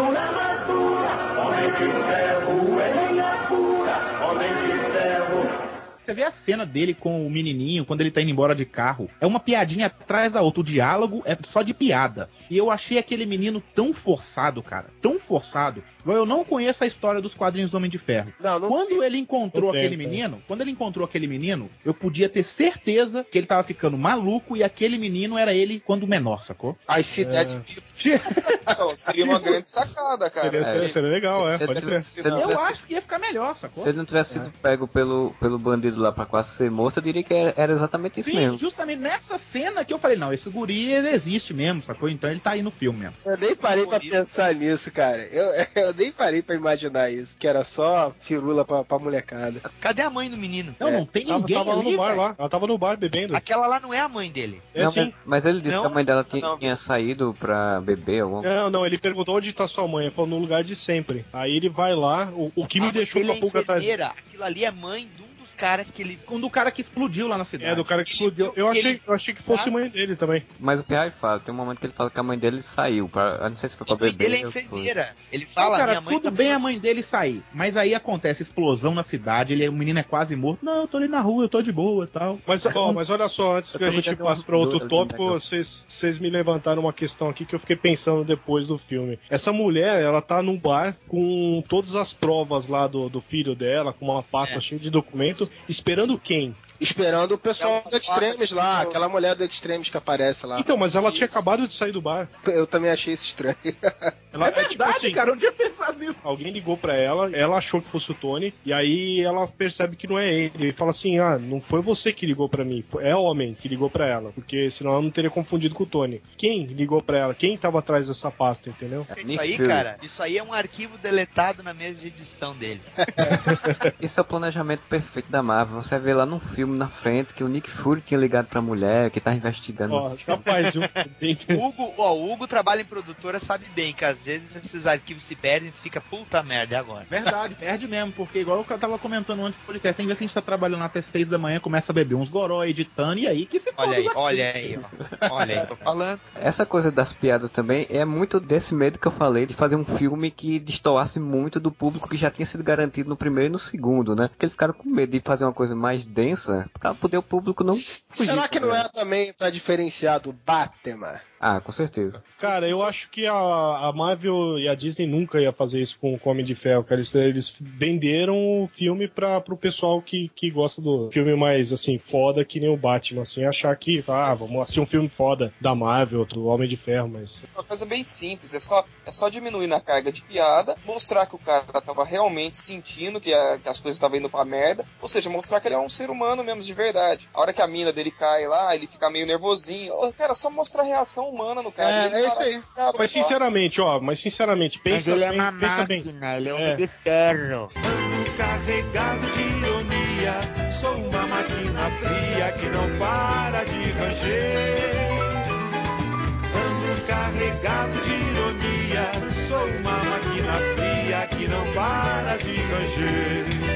Homem de ferro, é linha pura. Homem de ferro. Você vê a cena dele com o menininho quando ele tá indo embora de carro. É uma piadinha atrás da outra. O diálogo é só de piada. E eu achei aquele menino tão forçado, cara. Tão forçado. Eu não conheço a história dos quadrinhos do Homem de Ferro. quando ele encontrou Não aquele menino, quando ele encontrou aquele menino, eu podia ter certeza que ele tava ficando maluco e aquele menino era ele quando menor, sacou? Ai, cidade Então, seria uma grande sacada, cara. Seria- seria- seria legal, é, pode crer. se Eu tivesse- acho que ia ficar melhor, sacou? Se ele não tivesse sido pego pelo, pelo bandido lá pra quase ser morto, eu diria que era, era exatamente isso Sim, mesmo. justamente nessa cena que eu falei, não, esse guri ele existe mesmo, sacou? Então ele tá aí no filme mesmo. Eu nem parei pra pensar nisso, cara. Eu, eu nem parei pra imaginar isso. Que era só firula pra, pra molecada. Cadê a mãe do menino? Não, não tem Tava, ninguém tava lá ali, no bar lá. Ela tava no bar bebendo. Aquela lá não é a mãe dele. É Não, sim. mas, ele disse Não? que a mãe dela tinha, Não. tinha saído pra beber alguma coisa. Não, não, ele perguntou onde tá sua mãe. Ele falou no lugar de sempre. Aí ele vai lá, o, o que me Ah, deixou com a é pulga atrás. Aquilo ali é mãe um dos caras que ele. Um do cara que explodiu lá na cidade. É, do cara que explodiu. Eu achei, eu achei que fosse mãe dele também. Mas o Pierre fala, tem um momento que ele fala que a mãe dele saiu. Pra, eu não sei se foi pra beber. dele é enfermeira. Ele Não, fala, cara, minha mãe tudo tá bem a mãe dele sair, mas aí acontece explosão na cidade, ele, o menino é quase morto. Não, eu tô ali na rua, eu tô de boa e tal. Mas, ó, mas olha só, antes que a gente passe para outro tópico, vocês, vocês me levantaram uma questão aqui que eu fiquei pensando depois do filme. Essa mulher, ela tá num bar com todas as provas lá do, do filho dela, com uma pasta É. cheia de documento, esperando quem? Esperando o pessoal É do Extremes lá, aquela mulher do Extremes que aparece lá. Então, mas ela tinha acabado de sair do bar. Eu também achei isso estranho. Ela, É verdade, assim, cara, eu não tinha pensado nisso. Alguém ligou pra ela, ela achou que fosse o Tony, e aí ela percebe que não é ele. Ele fala assim: Ah, não foi você que ligou pra mim, foi- é homem que ligou pra ela, porque senão ela não teria confundido com o Tony. Quem ligou pra ela? Quem tava atrás dessa pasta, entendeu? Isso aí, cara, isso aí é um arquivo deletado na mesa de edição dele. Isso é o planejamento perfeito da Marvel. Você vê lá num filme na frente que o Nick Fury tinha ligado pra mulher, que tá investigando. Ó, capaz, viu? O Hugo, ó, o Hugo trabalha em produtora, sabe bem que às vezes esses arquivos se perdem e tu fica puta merda agora. Verdade, perde mesmo, porque igual eu tava comentando antes do podcast, tem vezes que a gente tá trabalhando até seis da manhã, começa a beber uns goró editando, e aí que se Olha aí, olha aí, ó. Olha aí, tô falando. Essa coisa das piadas também é muito desse medo que eu falei de fazer um filme que destoasse muito do público que já tinha sido garantido no primeiro e no segundo, né? Porque eles ficaram com medo de fazer uma coisa mais densa pra poder o público não fugir. Será que não é também pra diferenciar do Batman? Ah, com certeza. Cara, eu acho que a, a Marvel e a Disney nunca ia fazer isso com o Homem de Ferro, cara. Eles, eles venderam o filme pra, pro pessoal que, que gosta do filme mais, assim, foda, que nem o Batman, assim, achar que, ah, vamos assistir um filme foda da Marvel, do Homem de Ferro, mas... Uma coisa bem simples, é só, é só diminuir na carga de piada, mostrar que o cara tava realmente sentindo que, a- que as coisas estavam indo pra merda, ou seja, mostrar que ele é um ser humano mesmo de verdade. A hora que a mina dele cai lá, ele fica meio nervosinho. Cara, só mostrar a reação humana no cara. É, Ele é isso aí. "Cara, Mas sinceramente, ó, mas sinceramente, pensa Mas ele é bem, uma pensa bem. máquina, ele é um É. homem de ferro. Carregado de ironia, sou uma máquina fria que não para de ranger. Ando carregado de ironia, sou uma máquina fria que não para de ranger.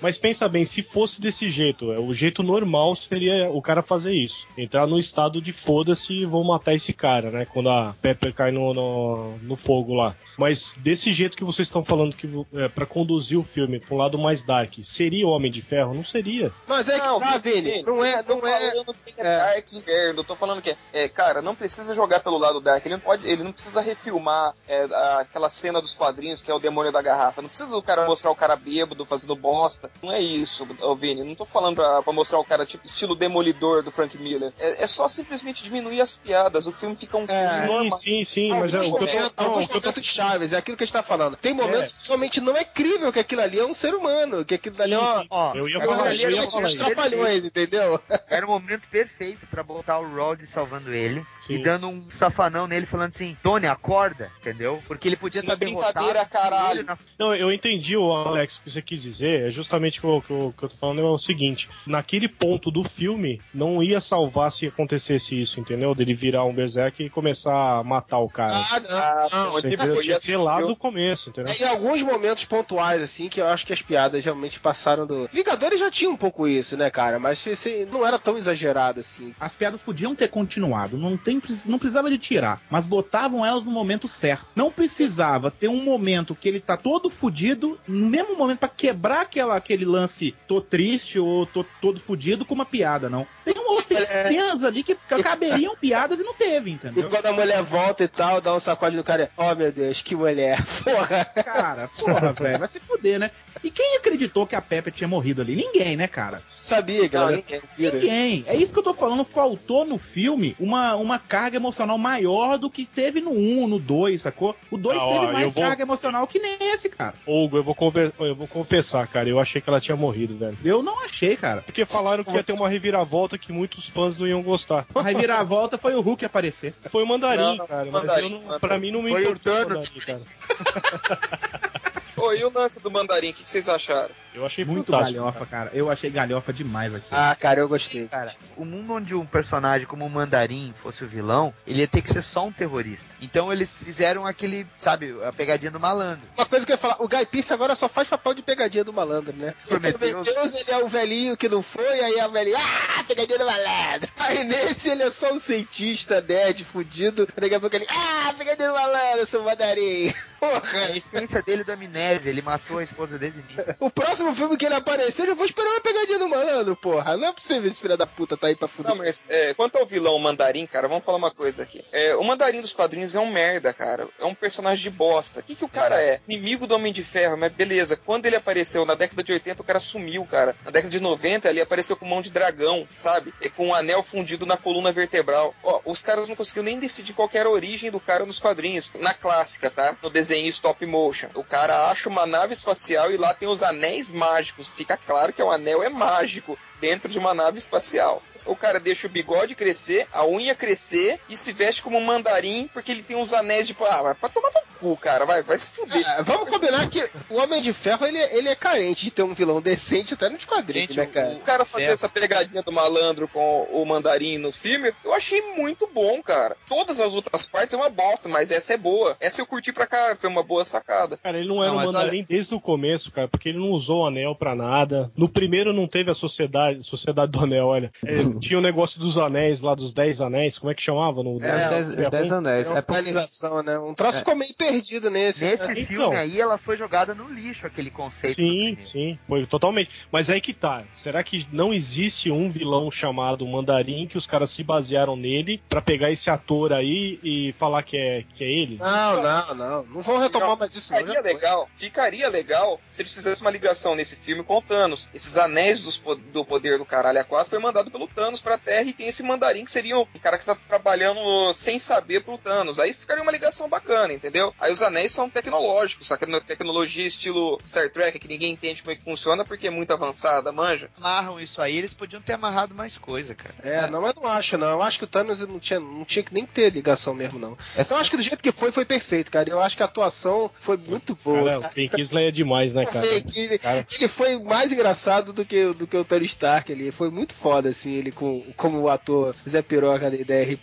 Mas pensa bem, se fosse desse jeito, é, o jeito normal seria o cara fazer isso. Entrar no estado de foda-se e vou matar esse cara, né? Quando a Pepper cai no, no, no fogo lá. Mas desse jeito que vocês estão falando que é, para conduzir o filme para um lado mais dark, seria o Homem de Ferro? Não seria. Mas é Não, que tá, Vini, Vini. Não é, tô não é. falando que é, Dark Inverno, eu tô falando que é, é, cara, não precisa jogar pelo lado Dark, ele não pode, ele não precisa refilmar é, aquela cena dos quadrinhos que é o demônio da garrafa, não precisa o cara mostrar o cara bêbado fazendo bosta, não é isso, Vini, não tô falando pra, pra mostrar o cara tipo estilo demolidor do Frank Miller, é, é só simplesmente diminuir as piadas, o filme fica um filme Sim, normal. sim, sim, mas é, Alguns o que eu tô, momentos, não, alguns tô chaves, é aquilo que a gente tá falando. Tem momentos que realmente não é crível que aquilo ali é um ser humano, que aquilo ali é uma. Ó, Eu ia aquilo falar, ali eu ia um falar trapalhões, entendeu? Era o momento perfeito pra botar o Rod salvando ele Sim. e dando um safanão nele falando assim, Tony, acorda, entendeu? Porque ele podia estar é brincadeira, derrotado. caralho. na- Não, eu entendi, o Alex, o que você quis dizer. É justamente o que eu, que eu tô falando é o seguinte: naquele ponto do filme, não ia salvar se acontecesse isso, entendeu? Dele virar um berserk e começar a matar o cara. Ah, não. Ah, não, Você tipo entendeu? assim, Tinha que ser lá do começo, entendeu? Em alguns momentos pontuais, assim, que eu acho que as piadas realmente passaram do. Vingadores já tinha um pouco isso, né, cara? Mas esse não era tão exagerado assim. As piadas podiam ter continuado, não, tem, não precisava de tirar, mas botavam elas no momento certo. Não precisava ter um momento que ele tá todo fudido, no mesmo momento pra quebrar aquela, aquele lance tô triste ou tô todo fudido com uma piada, não. Tem, um, tem cenas ali que caberiam piadas e não teve, E entendeu? quando a mulher volta e tal, dá um sacode no cara, oh meu Deus, que mulher, porra. Cara, porra, velho, vai se fuder, né? E quem acreditou que a Pepe tinha morrido ali? Ninguém, né, cara? Sabia que ela Não, era ninguém. Ninguém. É isso que eu tô falando. Faltou no filme uma, uma carga emocional maior do que teve no 1, no 2, sacou? O 2 Ah, ó, teve eu mais vou- carga emocional que nem esse, cara. Hugo, eu vou, conver- eu vou confessar, cara, eu achei que ela tinha morrido, velho. Eu não achei, cara. Porque falaram que ia ter uma reviravolta que muitos fãs não iam gostar. A reviravolta foi o Hulk aparecer. Foi o mandarim, Não, não, cara, mandarim, mas eu não, mandarim. pra mim não me Foi o importou o Thanos. mandarim, cara. Ô, e o lance do mandarim, o que, que vocês acharam? Eu achei Muito fantástico. galhofa, cara. Eu achei galhofa demais aqui. Ah, cara, eu gostei. Cara, o mundo onde um personagem como o Mandarim fosse o vilão, ele ia ter que ser só um terrorista. Então eles fizeram aquele, sabe, a pegadinha do malandro. Uma coisa que eu ia falar, o Guy Pearce agora só faz papel de pegadinha do malandro, né? O Prometheus. Prometheus, ele é o velhinho que não foi, aí a velhinha, ah, pegadinha do malandro. Aí nesse ele é só um cientista nerd fudido, daqui a pouco ele, ah, pegadinha do malandro, seu mandarim. Porra. É a essência dele da amnésia, ele matou a esposa desde o início. O próximo filme que ele aparecer, eu já vou esperar uma pegadinha do malandro, porra. Não é possível esse filho da puta tá aí pra fuder. Não, mas é, quanto ao vilão Mandarim, cara, vamos falar uma coisa aqui. É, o Mandarim dos quadrinhos é um merda, cara. É um personagem de bosta. O que, que o cara é? Inimigo do Homem de Ferro, mas beleza. Quando ele apareceu na década de 80, o cara sumiu, cara. Na década de 90, ele apareceu com mão de dragão, sabe? E com um anel fundido na coluna vertebral. Ó, os caras não conseguiram nem decidir qual era a origem do cara nos quadrinhos. Na clássica, tá? No desenho stop motion. O cara acha uma nave espacial e lá tem os anéis mágicos. Fica claro que o anel é mágico dentro de uma nave espacial. O cara deixa o bigode crescer, a unha crescer e se veste como um mandarim porque ele tem uns anéis de. Ah, vai pra tomar no cu, cara. Vai, vai se fuder. Ah, vamos combinar que o Homem de Ferro, ele, ele é carente de ter um vilão decente até nos quadrinhos, Gente, né, cara? O cara fazer É. essa pegadinha do malandro com o mandarim no filme, eu achei muito bom, cara. Todas as outras partes é uma bosta, mas essa é boa. Essa eu curti pra cara, foi uma boa sacada. Cara, ele não era Não, um mandarim desde o começo, cara, porque ele não usou o anel pra nada. No primeiro não teve a sociedade, sociedade do anel, olha. É, tinha o negócio dos anéis lá, dos dez anéis, como é que chamava? No, É, dez- dez anéis. É uma É porque- finalização, né? Um troço ficou meio perdido nesse. Nesse né? filme Então. aí, ela foi jogada no lixo, aquele conceito. Sim, sim, foi totalmente. Mas aí que tá. Será que não existe um vilão chamado Mandarim que os caras se basearam nele pra pegar esse ator aí e falar que é, que é ele? Não, não, não. Não vão retomar mais isso, não. Ficaria legal, ficaria legal se eles fizessem uma ligação nesse filme com o Thanos. Esses anéis dos do poder do caralho A4 foi mandado pelo Thanos pra Terra e tem esse mandarim que seria um cara que tá trabalhando sem saber pro Thanos. Aí ficaria uma ligação bacana, entendeu? Aí os anéis são tecnológicos, saca? Tecnologia estilo Star Trek que ninguém entende como é que funciona porque é muito avançada, manja. Amarram isso aí, eles podiam ter amarrado mais coisa, cara. É, não, mas não acho, não. Eu acho que o Thanos não tinha, não tinha que nem ter ligação mesmo, não. Essa- Eu acho que do jeito que foi, foi perfeito, cara. Eu acho que a atuação foi muito boa. Cara, o Ben Kingsley é demais, né, cara? Que Cara. ele foi mais engraçado do que, do que o Tony Stark ali. Foi muito foda, assim, ele com, como o ator Zé Piroca da ideia.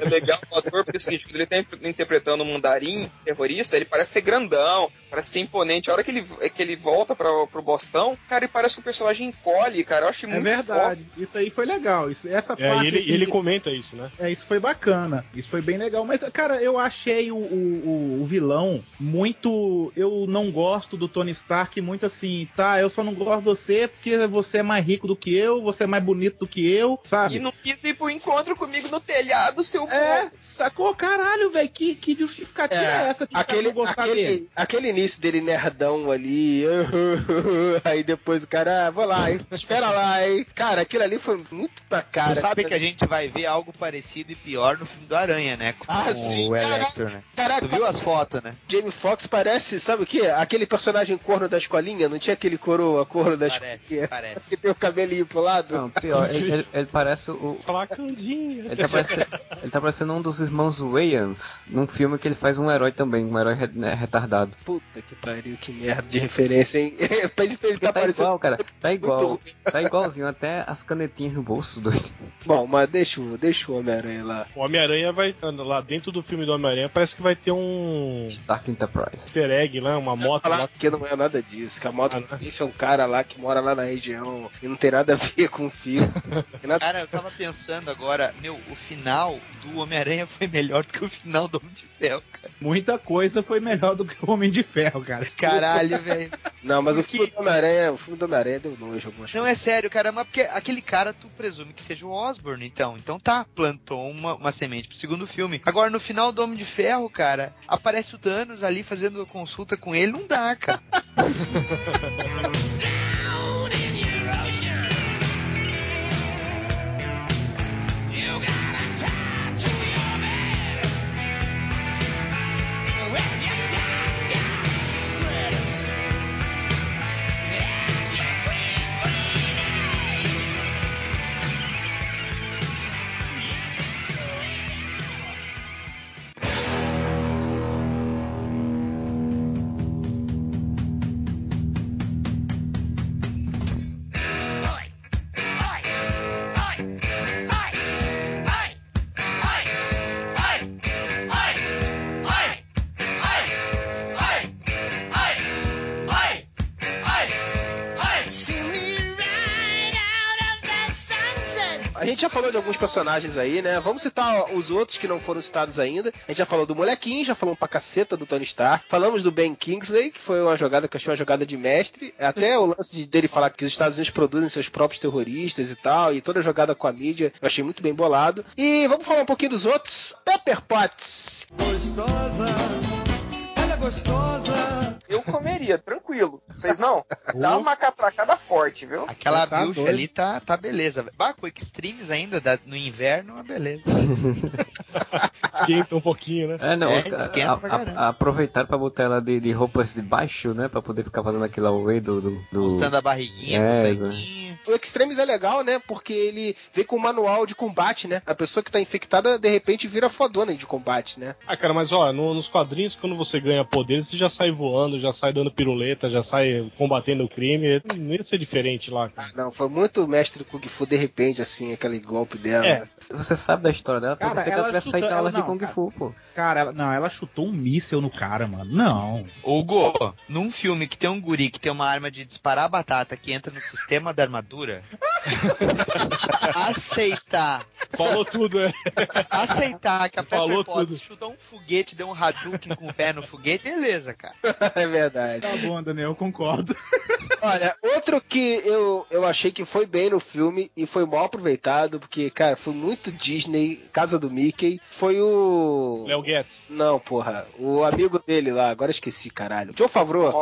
É legal o ator, porque é o seguinte, quando ele tá interpretando o mandarim, é terrorista, ele parece ser grandão, parece ser imponente. A hora que ele, que ele volta pra, pro Bostão, cara, ele parece que o personagem encolhe, cara. Eu acho É muito verdade. Isso aí foi legal. Isso, essa É, parte. e ele, assim, ele comenta isso, né? É, isso foi bacana. Isso foi bem legal. Mas, cara, eu achei o, o- o vilão muito. Eu não gosto do Tony Stark muito assim, tá? Eu só não gosto de você porque você é mais rico do que eu, você é mais bonito do que eu, sabe? E não quis ir pro encontro comigo no telhado, seu É, sacou? Caralho, velho, que, que justificativa é, essa de aquele, aquele, dele? aquele início dele nerdão ali, aí depois o cara, ah, vou lá, hein, espera lá, hein. Cara, aquilo ali foi muito pra cara. Você sabe que a gente vai ver algo parecido e pior no filme do Aranha, né? Com Ah, sim, o caraca. Electro, né? Caraca, Tu viu as fotos, né? Jamie Foxx parece, sabe o que? Aquele personagem corno da escolinha, não tinha aquele coroa corno da Parece, escolinha? parece. Que tem o cabelinho pro lado? Não, pior, ele, ele- ele parece o. Ele tá, parecendo, ele tá parecendo um dos irmãos Wayans num filme que ele faz um herói também, um herói re- né, retardado. Puta que pariu, que merda de referência, hein? pra ele, ele tá Tá parecendo. igual, cara. Tá igual. Tá igualzinho, até as canetinhas no bolso doido. Bom, mas deixa, o- deixa o Homem-Aranha lá. O Homem-Aranha vai. Lá dentro do filme do Homem-Aranha parece que vai ter um Stark Enterprise. easter egg lá, uma moto Falar lá. que não é nada disso, que a moto Ah, né? é um cara lá que mora lá na região e não tem nada a ver com o filme. Cara, eu tava pensando agora, meu, o final do Homem-Aranha foi melhor do que o final do Homem de Ferro, cara. Muita coisa foi melhor do que o Homem de Ferro, cara. Caralho, velho. Não, mas o Porque- filme do Homem-Aranha, o filme do Homem-Aranha deu nojo algumas Não, é sério, cara, mas porque aquele cara tu presume que seja o Osborn, então. Então tá, plantou uma, uma semente pro segundo filme. Agora, no final do Homem de Ferro, cara, aparece o Thanos ali fazendo consulta com ele, não dá, cara. personagens aí, né? Vamos citar os outros que não foram citados ainda. A gente já falou do molequinho, já falamos pra caceta do Tony Stark. Falamos do Ben Kingsley, que foi uma jogada que eu achei uma jogada de mestre. Até o lance de- dele falar que os Estados Unidos produzem seus próprios terroristas e tal, e toda a jogada com a mídia, eu achei muito bem bolado. E vamos falar um pouquinho dos outros. Pepper Potts. Gostosa, gostosa. Eu comeria, tranquilo. Vocês não? Dá uma catracada forte, viu? Aquela Tá bucha doido. ali tá, tá beleza. com extremes ainda da- no inverno, uma beleza. Esquenta um pouquinho, né? É, não, É, esquenta a- pra a- caramba. aproveitaram pra botar ela de, de roupas de baixo, né? Pra poder ficar fazendo aquele away do. do, do... Mostrando a barriguinha, É, o. O Extremes é legal, né? Porque ele vem com um manual de combate, né? A pessoa que tá infectada, de repente, vira fodona de combate, né? Ah, cara, mas ó, no- nos quadrinhos, quando você ganha poderes, você já sai voando, já sai dando piruleta, já sai combatendo o crime. Não ia ser diferente lá. cara. Não, foi muito mestre Kung Fu, de repente, assim, aquele golpe dela. É. Você sabe da história dela? Pode Cara, ser que ela tivesse chutou- feito ela- aulas de Kung cara. Fu, pô. Cara, ela, não, ela chutou um míssel no cara, mano. Não. Hugo, num filme que tem um guri que tem uma arma de disparar batata que entra no sistema da armadura, aceitar, Falou tudo, é. aceitar que a Falou Pepper Potts tudo. chutou um foguete, deu um Hadouken com o pé no foguete, beleza, cara. é verdade. Tá bom, Daniel, eu concordo. Olha, outro que eu, eu achei que foi bem no filme e foi mal aproveitado, porque, cara, foi muito Disney, Casa do Mickey, foi o. Léo Guedes. Não, porra, o amigo dele lá, agora esqueci, caralho. Joe Favreau.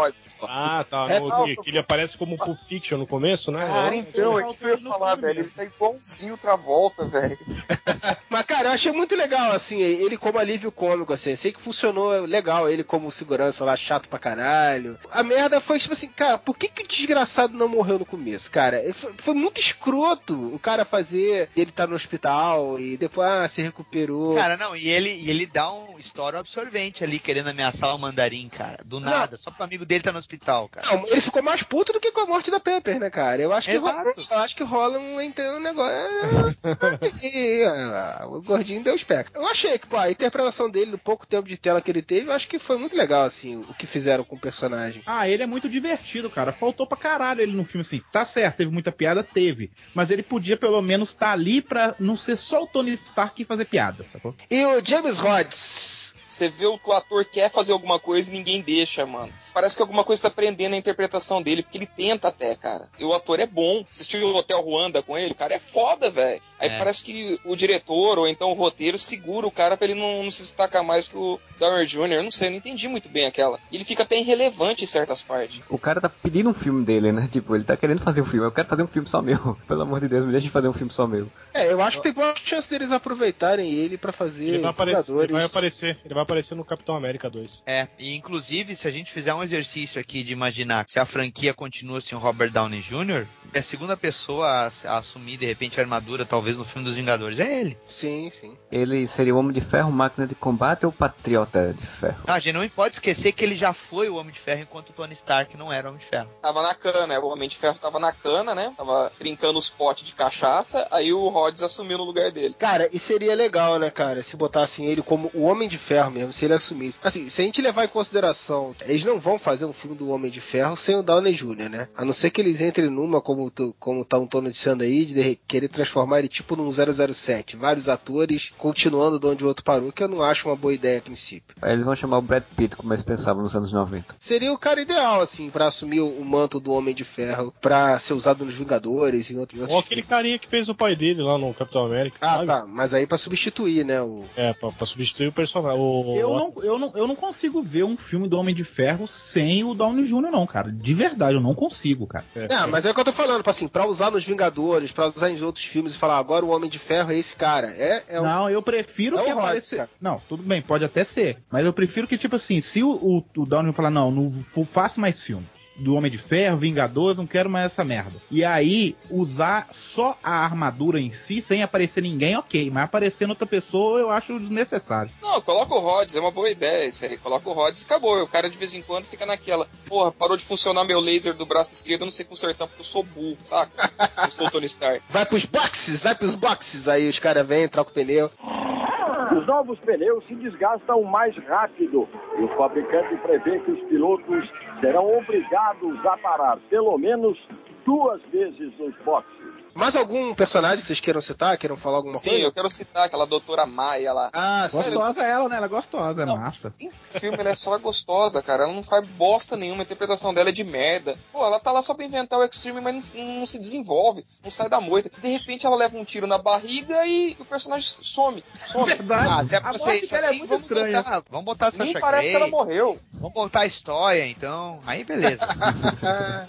Ah, tá. É, no- não, que, que ele aparece como Pulp Fiction no começo, né? Cara, então, é isso que eu ia falar, velho. Ele tá igualzinho outra volta, velho. Mas, cara, eu achei muito legal, assim, ele como alívio cômico, assim. Sei que funcionou legal, ele como segurança lá, chato pra caralho. A merda foi, tipo assim, cara, por que que o desgraçado não morreu no começo, cara? Foi, foi muito escroto o cara fazer ele tá no hospital e depois, ah, se recuperou. Cara, não, e ele, e ele dá um história absorvente ali, querendo ameaçar o mandarim, cara. Do nada, só pro amigo dele tá no hospital, cara. Não, ele ficou mais puto do que com a morte da Pepper, né, cara? Eu acho que, Exato. rola, eu acho que rola um, ente- um negócio. É, e ah, o gordinho deu os pés. Eu achei que, pô, a interpretação dele, no pouco tempo de tela que ele teve, eu acho que foi muito legal, assim, o que fizeram com o personagem. Ah, ele é muito divertido, cara. Faltou pra caralho ele no filme, assim. Tá certo, teve muita piada, teve. Mas ele podia pelo menos estar ali pra não ser só o Tony Stark e fazer piada, sacou? E o James Rhodes? Você vê o ator quer fazer alguma coisa e ninguém deixa, mano. Parece que alguma coisa tá prendendo a interpretação dele, porque ele tenta até, cara. E o ator é bom. Assistiu o Hotel Ruanda com ele, o cara é foda, velho. Aí É. parece que o diretor ou então o roteiro segura o cara pra ele não, não se destacar mais que o Downey Jr. Eu não sei, eu não entendi muito bem aquela. E ele fica até irrelevante em certas partes. O cara tá pedindo um filme dele, né? Tipo, ele tá querendo fazer um filme. Eu quero fazer um filme só meu. Pelo amor de Deus, me deixa fazer um filme só meu. É, eu acho que tem boa chance deles aproveitarem ele pra fazer Ele vai, aparecer, ele vai aparecer. Ele vai aparecer no Capitão América 2. É, e inclusive, se a gente fizer um exercício aqui de imaginar se a franquia continua sem o Robert Downey Jr., a segunda pessoa a, a assumir de repente a armadura, talvez no filme dos Vingadores, é ele. Sim, sim. Ele seria o Homem de Ferro, máquina de combate ou patriota de ferro? Ah, a gente não pode esquecer que ele já foi o Homem de Ferro enquanto o Tony Stark não era o Homem de Ferro. Tava na cana, né? o Homem de Ferro tava na cana, né? Tava trincando os potes de cachaça, aí o Rhodes assumiu no lugar dele. Cara, e seria legal, né, cara, se botassem ele como o Homem de Ferro mesmo, se ele assumisse. Assim, se a gente levar em consideração, eles não vão fazer um filme do Homem de Ferro sem o Downey Jr., né? A não ser que eles entrem numa, como, tu- como tá um Tony dizendo aí, de de querer transformar ele tipo num 007. Vários atores continuando de onde o outro parou, que eu não acho uma boa ideia a princípio. Aí eles vão chamar o Brad Pitt, como eles pensavam nos anos 90. Seria o cara ideal, assim, pra assumir o manto do Homem de Ferro, pra ser usado nos Vingadores e em outros, Ou outros aquele carinha que fez o pai dele lá no Capitão América. Ah, sabe? tá, mas aí pra substituir, né, o... É, pra, pra substituir o personagem. O... Eu não, eu, não, eu não consigo ver um filme do Homem de Ferro sem o Downey Jr., não, cara. De verdade, eu não consigo, cara. É, mas é o que eu tô falando, pra, assim, pra usar nos Vingadores, pra usar em outros filmes e falar, agora o Homem de Ferro é esse cara. É, é um- Não, eu prefiro É o que apareça. Não, tudo bem, pode até ser. Mas eu prefiro que, tipo assim, se o, o, o Downey falar, não, não faço mais filme. Do Homem de Ferro, Vingadores, não quero mais essa merda. E aí, usar só a armadura em si, sem aparecer ninguém, ok. Mas aparecendo outra pessoa, eu acho desnecessário. Não, coloca o Rhodes, é uma boa ideia isso aí. Coloca o Rhodes e acabou. O cara de vez em quando fica naquela. Porra, parou de funcionar meu laser do braço esquerdo, eu não sei consertar porque eu sou burro, saca? Eu sou o Tony Stark. Vai pros boxes, vai pros boxes. Aí os caras vêm, trocam o pneu. Os novos pneus se desgastam mais rápido e o fabricante prevê que os pilotos serão obrigados a parar pelo menos duas vezes nos boxes. Mais algum personagem que vocês queiram citar? Queiram falar alguma Sim, coisa? eu quero citar aquela doutora Maia lá. Ah, Gostosa ela, né? Ela é gostosa, é massa. O filme ela é só gostosa, cara. Ela não faz bosta nenhuma, a interpretação dela é de merda. Pô, ela tá lá só pra inventar o Extreme, mas não, não se desenvolve, não sai da moita. De repente ela leva um tiro na barriga e o personagem some. some. Verdade. Ah, se é A morte dela é assim, muito vamos estranha. botar, vamos botar Nem Sasha parece que ela morreu. Vamos botar a história, então. Aí beleza.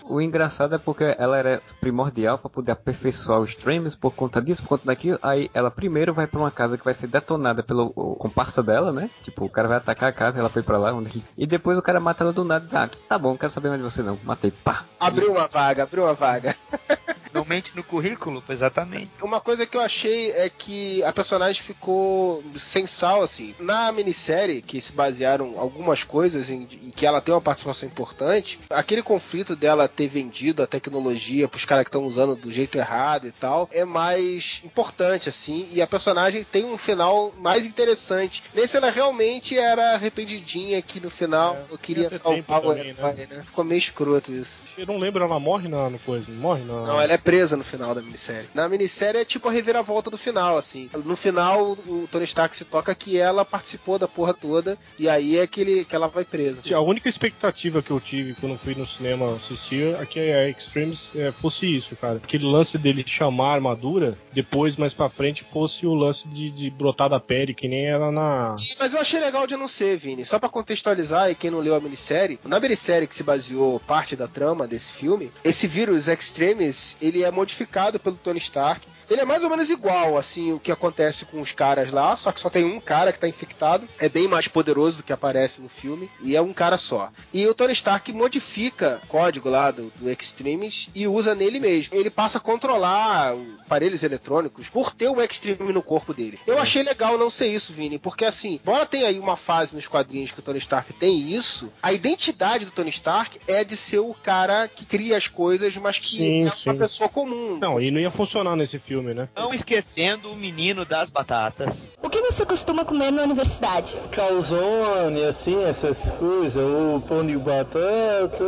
O engraçado é porque ela era primordial pra poder aperfeiçoar os streams por conta disso, por conta daquilo. Aí ela primeiro vai pra uma casa que vai ser detonada pelo comparsa dela, né? Tipo, o cara vai atacar a casa, ela foi pra lá. Onde... E depois o cara mata ela do nada. Ah, tá bom, não quero saber mais de você não. Matei, pá. Abriu uma vaga, abriu uma vaga. Não mente no currículo, exatamente. Uma coisa que eu achei é que a personagem ficou sem sal, assim. Na minissérie, que se basearam algumas coisas em, em que ela tem uma participação importante, aquele conflito dela ter vendido a tecnologia pros caras que estão usando do jeito errado e tal, é mais importante, assim, e a personagem tem um final mais interessante. Nesse ela realmente era arrependidinha que no final eu queria salvar o também, herói, né? Ficou meio escroto isso. Eu não lembro, ela morre na no coisa, não morre na. Não, ela é presa no final da minissérie. Na minissérie é tipo a reviravolta do final, assim. No final, o Tony Stark se toca que ela participou da porra toda, e aí é que, ele, que ela vai presa. A única expectativa que eu tive quando fui no cinema assistir é que a Extremes é, fosse isso, cara. Aquele lance dele chamar a armadura, depois, mais pra frente, fosse o lance de, de brotar da pele, que nem era na. Mas eu achei legal de não ser, Vini. Só pra contextualizar, e quem não leu a minissérie, na minissérie que se baseou parte da trama desse filme, esse vírus Extremis, ele é modificado pelo Tony Stark. Ele é mais ou menos igual, assim, o que acontece com os caras lá, só que só tem um cara que tá infectado. É bem mais poderoso do que aparece no filme, e é um cara só. E o Tony Stark modifica o código lá do, do Extremis e usa nele mesmo. Ele passa a controlar aparelhos eletrônicos por ter o Extreme no corpo dele. Eu achei legal não ser isso, Vini, porque assim, embora tenha aí uma fase nos quadrinhos que o Tony Stark tem isso, a identidade do Tony Stark é de ser o cara que cria as coisas, mas que Sim, é sim. uma pessoa comum. Não, e não ia funcionar nesse filme filme, né? Não esquecendo o menino das batatas. O que você costuma comer na universidade? Calzone, assim, essas coisas, o pão de batata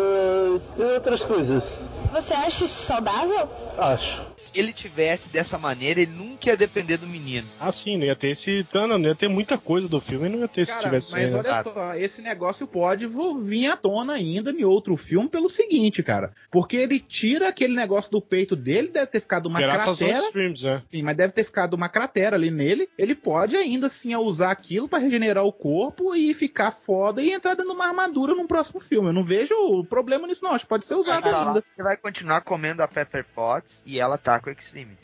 e outras coisas. Você acha isso saudável? Acho ele tivesse dessa maneira, ele nunca ia depender do menino. Ah, sim, não ia ter esse. Não, não ia ter muita coisa do filme, não ia ter Cara, se tivesse. mas olha só, esse negócio pode vir à tona ainda em outro filme pelo seguinte, cara. Porque ele tira aquele negócio do peito dele, deve ter ficado uma Graças aos cratera. outros filmes, né? Sim, mas deve ter ficado uma cratera ali nele. Ele pode ainda assim usar aquilo pra regenerar o corpo e ficar foda e entrar dentro de uma armadura num próximo filme. Eu não vejo problema nisso, não. Acho que pode ser usado ainda. Você vai continuar comendo a Pepper Potts e ela tá com o Extremes.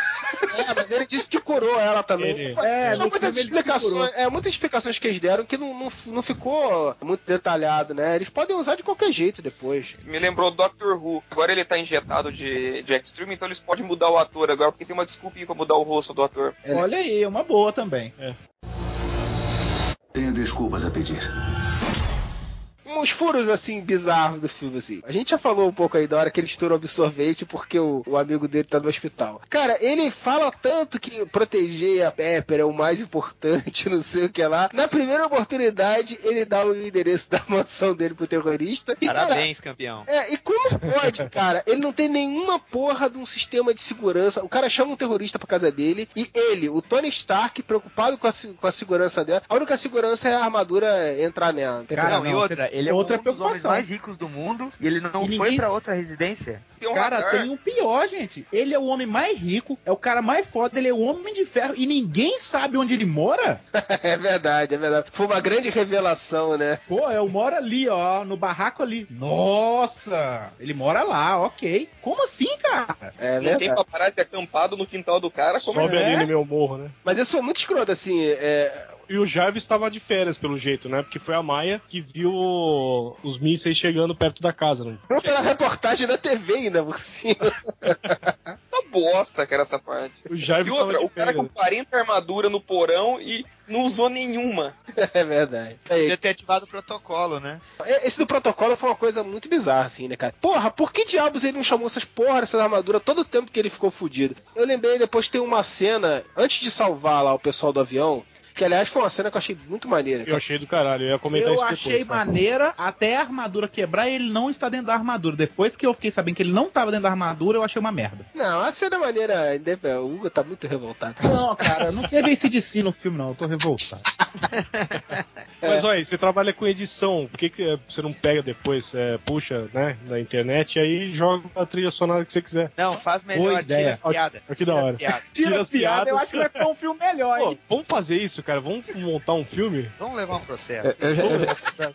É, mas ele disse que curou ela também. Ele- É, Só no muitas explicações, é, muitas explicações que eles deram que não, não, não ficou muito detalhado, né? Eles podem usar de qualquer jeito depois. Me lembrou do Doctor Who. Agora ele tá injetado de, de Extreme, então eles podem mudar o ator agora, porque tem uma desculpinha pra mudar o rosto do ator. Olha aí, é uma boa também. Tenho desculpas a pedir. Uns furos assim bizarros do filme, assim. A gente já falou um pouco aí da hora que ele estourou o absorvente porque o, o amigo dele tá no hospital. Cara, ele fala tanto que proteger a Pepper é o mais importante, não sei o que lá. Na primeira oportunidade, ele dá o endereço da mansão dele pro terrorista. E, cara, Parabéns, campeão. É, e como pode, cara? Ele não tem nenhuma porra de um sistema de segurança. O cara chama um terrorista pra casa dele e ele, o Tony Stark, preocupado com a, com a segurança dela, a única segurança é a armadura entrar nela. Cara, não, e outra, ele é outra um dos homens mais ricos do mundo e ele não E foi ninguém- pra outra residência. Cara, tem um pior, gente. Ele é o homem mais rico, é o cara mais foda, ele é o homem de ferro e ninguém sabe onde ele mora? É verdade, é verdade. Foi uma grande revelação, né? Pô, eu moro ali, ó, no barraco ali. Nossa! Ele mora lá, ok. Como assim, cara? É Não tem paparazzi acampado no quintal do cara, como Sobe é? ali no meu morro, né? Mas isso é muito escroto, assim. É... E o Jarvis estava de férias, pelo jeito, né? Porque foi a Maia que viu os mísseis chegando perto da casa, né? Pela reportagem da TV ainda por cima. Uma bosta que era essa parte. O Jarvis e outra, o cara férias. com 40 armadura no porão e não usou nenhuma. É verdade. Podia ter ativado o protocolo, né? É, Esse do protocolo foi uma coisa muito bizarra, assim, né, cara? Porra, por que diabos ele não chamou essas porra, essas armaduras todo o tempo que ele ficou fudido? Eu lembrei, depois tem uma cena, antes de salvar lá o pessoal do avião, que aliás foi uma cena que eu achei muito maneira. Eu achei do caralho, eu ia comentar Eu isso achei depois. cara. maneira até a armadura quebrar e ele não está dentro da armadura. Depois que eu fiquei sabendo que ele não estava dentro da armadura, eu achei uma merda. Não, a cena maneira. O Hugo tá muito revoltado. Não, cara, não teve esse de si no filme, não. Eu tô revoltado. Mas olha, você trabalha com edição, por que, que eh, você não pega depois, eh, puxa, né, na internet e aí joga a trilha sonora que você quiser? Não, faz Boa melhor, tira ideia. as piadas. Olha que da hora. piadas. Tira as piadas, eu acho que vai ficar um filme melhor, Pô, hein? vamos fazer isso, cara, vamos montar um filme? Vamos levar um processo. Eu já- eu já-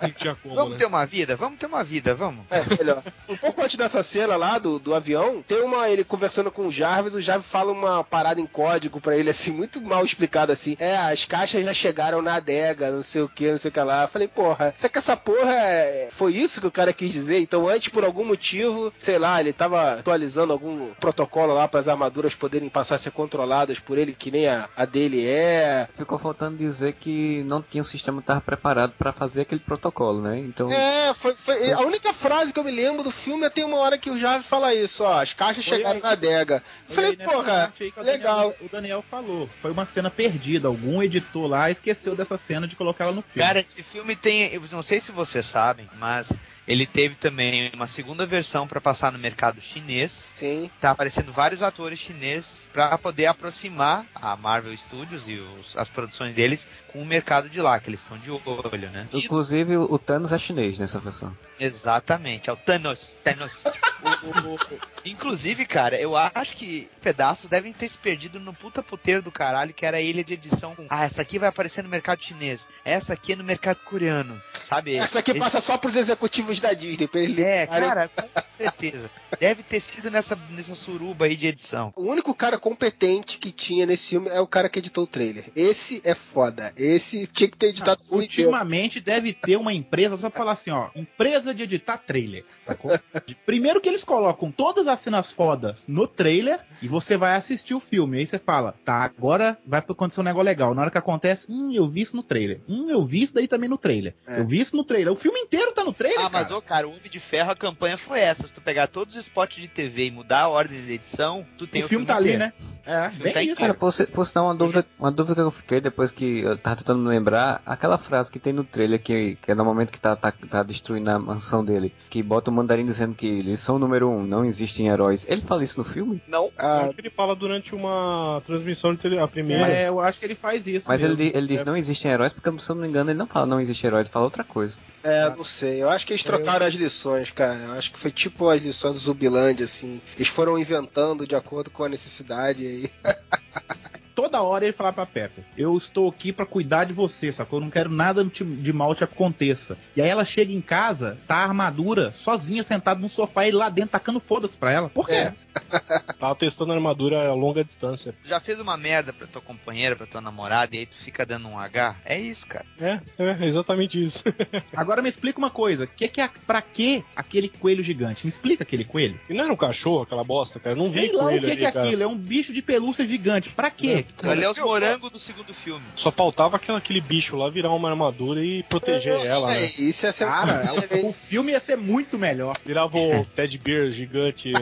Não tinha como, Vamos né? ter uma vida? Vamos ter uma vida, vamos. É, melhor. Um pouco antes dessa cena lá do, do avião, tem uma ele conversando com o Jarvis, o Jarvis fala uma parada em código pra ele, assim, muito mal explicado assim. É, as caixas já chegaram na adega, não sei o que, não sei o que lá. Eu falei, porra, será que essa porra é- foi isso que o cara quis dizer? Então antes, por algum motivo, sei lá, ele tava atualizando algum protocolo lá para as armaduras poderem passar a ser controladas por ele, que nem a, a dele é. Ficou faltando dizer que não tinha o sistema que estava preparado para fazer aquele protocolo, né? Então. É, foi, foi- a única frase que eu me lembro do filme é tem uma hora que o Jarvis fala isso, ó, as caixas Foi chegaram aí. na adega. Eu falei, aí o legal. Daniel, o Daniel falou. Foi uma cena perdida. Algum editor lá esqueceu dessa cena de colocar ela no filme. Cara, esse filme tem. Eu não sei se vocês sabem, mas ele teve também uma segunda versão pra passar no mercado chinês. Sim. Tá aparecendo vários atores chineses pra poder aproximar a Marvel Studios e os- as produções deles com o mercado de lá, que eles estão de olho, né? Inclusive o Thanos é chinês nessa versão. Exatamente, é o Thanos. Thanos. O- o- o- Inclusive, cara, eu acho que pedaços devem ter se perdido no puta puteiro do caralho, que era a ilha de edição. com, Ah, essa aqui vai aparecer no mercado chinês. Essa aqui é no mercado coreano. Sabe? Essa aqui Esse- passa só pros executivos da Disney, pra eles É, cara, com certeza. Deve ter sido nessa, nessa suruba aí de edição. O único cara competente que tinha nesse filme é o cara que editou o trailer. Esse é foda. Esse tinha que ter editado o filme inteiro. Ultimamente deve ter uma empresa, só pra falar assim, ó, empresa de editar trailer, sacou? Primeiro que eles colocam todas as cenas fodas no trailer e você vai assistir o filme. Aí você fala, tá, agora vai acontecer um negócio legal. Na hora que acontece, hum, eu vi isso no trailer. Hum, eu vi isso daí também no trailer. É. Eu vi visto no trailer. O filme inteiro tá no trailer. Ah, mas cara. ô, cara, o Homem de Ferro, a campanha foi essa. Se tu pegar todos os spots de TV e mudar a ordem de edição, tu tem o o, filme tá ali, né? É, bem tá isso. Cara, posso, posso dar uma dúvida, uma dúvida que eu fiquei depois que eu tava tentando me lembrar, aquela frase que tem no trailer, que, que é no momento que tá, tá, tá destruindo a mansão dele, que bota o mandarim dizendo que lição número um, não existem heróis. Ele fala isso no filme? Não. Ah, Acho que ele fala durante uma transmissão de tele... a primeira. É, eu acho que ele faz isso. Mas ele, mesmo. di- ele diz É. não existem heróis, porque se eu não me engano ele não fala não existe herói, ele fala outra coisa. É, não sei. Eu acho que eles trocaram as lições, cara. Eu acho que foi tipo as lições do Zubilândia, assim. Eles foram inventando de acordo com a necessidade aí. Toda hora ele fala pra Pepper: Eu estou aqui pra cuidar de você, sacou? Eu não quero nada de mal te aconteça. E aí ela chega em casa, tá a armadura, sozinha, sentada no sofá, e ele lá dentro tacando foda-se pra ela. Por quê? É. Tava testando a armadura a longa distância. Já fez uma merda pra tua companheira, pra tua namorada, e aí tu fica dando um H? É isso, cara. É, é exatamente isso. Agora me explica uma coisa: que que é, pra que aquele coelho gigante? Me explica aquele coelho. E não era um cachorro, aquela bosta, cara? Eu não Sei vi lá o coelho que, ali, que é cara. aquilo. É um bicho de pelúcia gigante. Pra quê? Ali é os morangos do segundo filme. Só faltava aquele, aquele bicho lá virar uma armadura e proteger ela, É, né? isso ia ser Cara, ela- o filme ia ser muito melhor. Virava o Ted Bear gigante.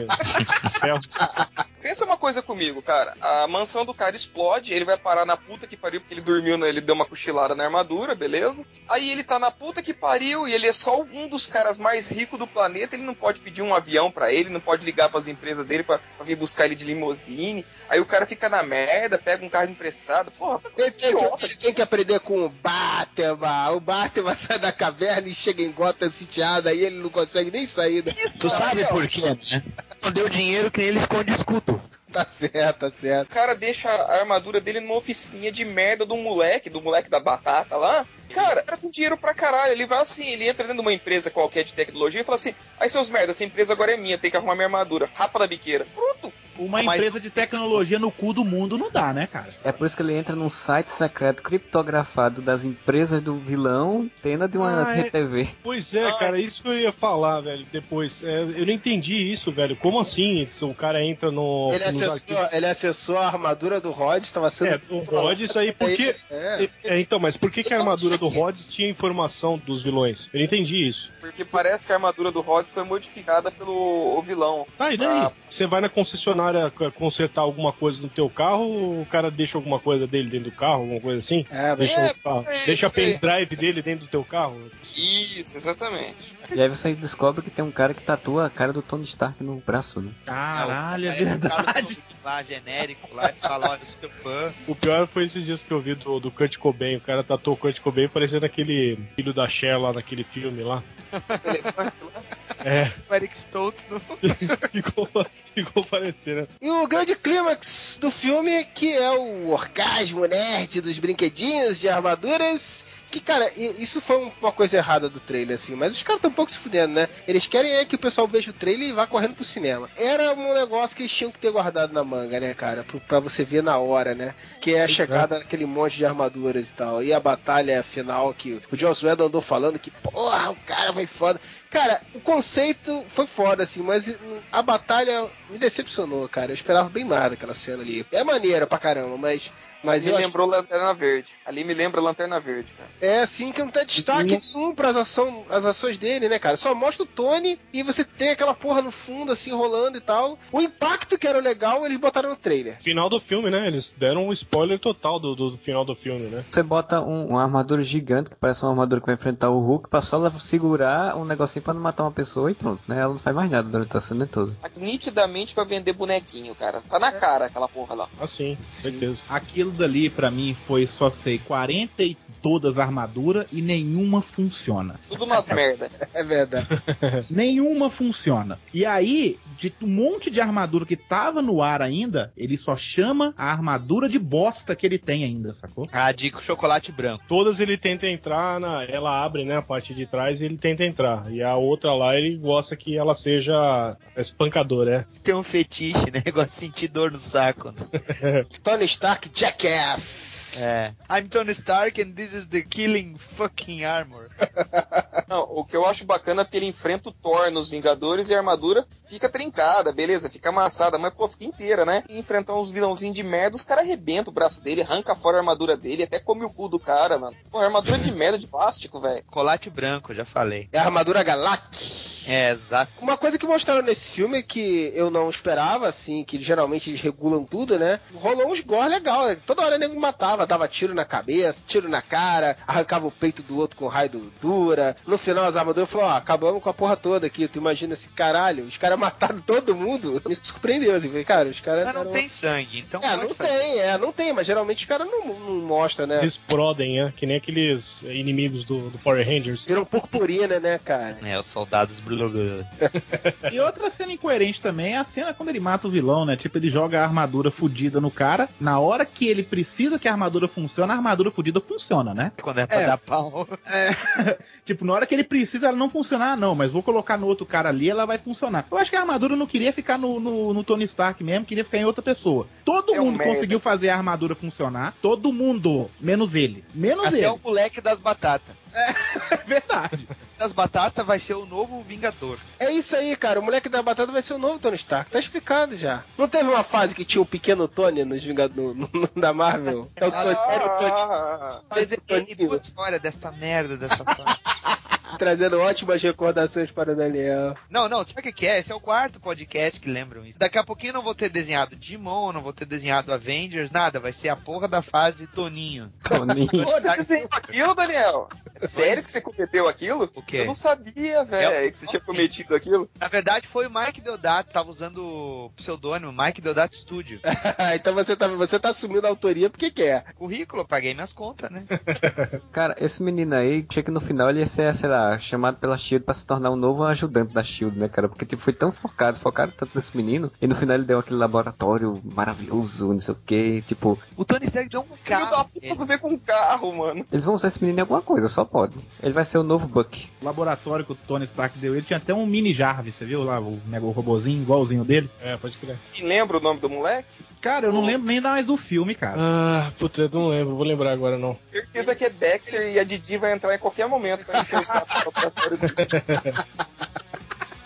Pensa uma coisa comigo, cara. A mansão do cara explode, ele vai parar na puta que pariu porque ele dormiu, né? ele deu uma cochilada na armadura, beleza? Aí ele tá na puta que pariu e ele é só um dos caras mais ricos do planeta, ele não pode pedir um avião pra ele, não pode ligar pras empresas dele pra, pra vir buscar ele de limousine. Aí o cara fica na merda, pega um carro emprestado. Porra, Ele tem, que, ele tem que aprender com o Batman. O Batman sai da caverna e chega em Gotham sitiada e ele não consegue nem sair. Da... Tu sabe por quê, né? Escondeu dinheiro que nem ele esconde escudo. Tá certo, tá certo. O cara deixa a armadura dele numa oficininha de merda do moleque, do moleque da batata lá. Cara, era com dinheiro pra caralho. Ele vai assim, ele entra dentro de uma empresa qualquer de tecnologia e fala assim: aí seus merda, essa empresa agora é minha, tem que arrumar minha armadura. Rapa da biqueira. Pronto. Uma Mas- empresa de tecnologia no cu do mundo não dá, né, cara? É por isso que ele entra num site secreto criptografado das empresas do vilão, tenda de uma Ah, é. TV. Pois é, cara, isso que eu ia falar, velho, depois. É, eu não entendi isso, velho. Como assim? O cara entra no. Ele acessou, ele acessou a armadura do Rod, estava sendo. É, o Rhodes aí, porque. É. É, então, mas por que, que a armadura do Rhodes tinha informação dos vilões? Eu não entendi isso. Porque parece que a armadura do Rhodes foi modificada pelo o vilão. Tá, e daí? Ah, Você vai na concessionária consertar alguma coisa no teu carro, o cara deixa alguma coisa dele dentro do carro, alguma coisa assim? É, Deixa, é, o carro- é, deixa a é. pendrive dele dentro do teu carro? Isso, exatamente. E aí você descobre que tem um cara que tatua a cara do Tony Stark no braço, né? Caralho, é cara verdade. Lá, genérico, lá, e fala, olha, sou fã. O pior foi esses dias que eu vi do, do Kurt Cobain. O cara tatuou o Kurt Cobain parecendo aquele filho da Cher lá naquele filme lá. É, O Eric Stoltz no... ficou, ficou parecendo. E o grande clímax do filme, que é o orgasmo nerd dos brinquedinhos de armaduras. Que, cara, isso foi um- uma coisa errada do trailer, assim, mas os caras estão um pouco se fudendo, né? Eles querem é que o pessoal veja o trailer e vá correndo pro cinema. Era um negócio que eles tinham que ter guardado na manga, né, cara? Pra você ver na hora, né? Que é a chegada daquele monte de armaduras e tal. E a batalha final que o Joss Whedon andou falando que, porra, o cara vai foda. Cara, o conceito foi foda, assim, mas a batalha me decepcionou, cara. Eu esperava bem mais daquela cena ali. É maneira pra caramba, mas. Mas me eu acho- lembrou Lanterna Verde. Ali me lembra Lanterna Verde, cara. é assim que não tem destaque nenhum pras ação, as ações dele, né, cara? Só mostra o Tony e você tem aquela porra no fundo, assim, rolando e tal. O impacto que era legal, eles botaram no trailer. Final do filme, né? Eles deram um spoiler total do, do final do filme, né? Você bota um- uma armadura gigante, que parece uma armadura que vai enfrentar o Hulk, pra só ela segurar um negocinho pra não matar uma pessoa e pronto, né? Ela não faz mais nada durante a cena toda. Nitidamente pra vender bonequinho, cara. Tá na cara aquela porra lá. Assim, certeza. Aquilo dali, pra mim, foi só sei 40 e todas armaduras e nenhuma funciona. Tudo umas merda. É verdade. Nenhuma funciona. E aí, de um monte de armadura que tava no ar ainda, ele só chama a armadura de bosta que ele tem ainda, sacou? Ah, de chocolate branco. Todas ele tenta entrar, na, ela abre, né, a parte de trás e ele tenta entrar. E a outra lá ele gosta que ela seja espancadora, é. Tem um fetiche, né? Gosta de sentir dor no saco. Né? Tony Stark, Jackass. É. I'm Tony Stark and this uses the killing fucking armor. Não, o que eu acho bacana é que ele enfrenta o Thor nos Vingadores e a armadura fica trincada, beleza, fica amassada, mas pô, fica inteira, né? E enfrentar uns vilãozinhos de merda, os caras arrebentam o braço dele, arranca fora a armadura dele, até come o cu do cara, mano. Pô, armadura de merda de plástico, velho. Colate branco, já falei. É a armadura Galak. É, exato. Uma coisa que mostraram nesse filme que eu não esperava, assim, que geralmente eles regulam tudo, né? Rolou uns gore legal. Né? Toda hora o nego matava, dava tiro na cabeça, tiro na cara, arrancava o peito do outro com raio dura. No final, as armaduras falaram: ó, acabamos com a porra toda aqui. Tu imagina esse caralho? Os caras mataram todo mundo. Me surpreendeu, assim. Falei, cara, os caras. Mas não eram- tem sangue, então. É, não fazer. tem, é, não tem, mas geralmente os caras não, não mostram, né? Se explodem, né? Que nem aqueles inimigos do, do Power Rangers. Viram purpurina, né, cara? É, os soldados blugulus. E outra cena incoerente também é a cena quando ele mata o vilão, né? Tipo, ele joga a armadura fudida no cara. Na hora que ele precisa que a armadura funcione, a armadura fudida funciona, né? Quando é pra É. dar pau. Tipo, na hora que ele precisa, ela não funcionar, não, mas vou colocar no outro cara ali, ela vai funcionar. Eu acho que a armadura não queria ficar no, no, no Tony Stark mesmo, queria ficar em outra pessoa. Todo É um mundo merda. conseguiu fazer a armadura funcionar, todo mundo, menos ele. Menos Até ele. o moleque das batatas. É verdade. Das batatas vai ser o novo Vingador. É isso aí, cara. O moleque da batata vai ser o novo Tony Stark. Tá explicado já. Não teve uma fase que tinha o pequeno Tony nos Vingadores no, no- da Marvel? É o Tony, era o Tony Ah, Mas é, é boa história dessa merda dessa fase. trazendo ótimas recordações para o Daniel. Não, não, sabe o que que é? Esse é o quarto podcast que lembram isso. Daqui a pouquinho eu não vou ter desenhado Digimon, não vou ter desenhado Avengers, nada. Vai ser a porra da fase Toninho. Toninho. Pô, você desenhou aquilo, Daniel? É sério que você cometeu aquilo? O quê? Eu não sabia, velho, que você tinha cometido aquilo. Na verdade foi o Mike Deodato, tava usando o pseudônimo Mike Deodato Studio. então você tá, você tá assumindo a autoria porque quer. Currículo, eu paguei minhas contas, né? Cara, esse menino aí, achei que no final ele ia ser, sei lá, chamado pela Shield pra se tornar um novo ajudante da Shield, né, cara? Porque, tipo, foi tão focado, focado tanto nesse menino, e no final ele deu aquele laboratório maravilhoso, não sei o que, tipo, O Tony Stark deu um carro. puta, você com um carro, mano. eles vão usar esse menino em alguma coisa, só pode. Ele vai ser o novo Buck. O laboratório que o Tony Stark deu ele tinha até um mini Jarvis, você viu lá? O, o robozinho igualzinho dele. É, pode crer. E lembra o nome do moleque? Cara, eu não lembro nem mais do filme, cara. Ah, puta, eu não lembro, vou lembrar agora não. Certeza que é Dexter e a Didi vai entrar em qualquer momento pra encher o saco.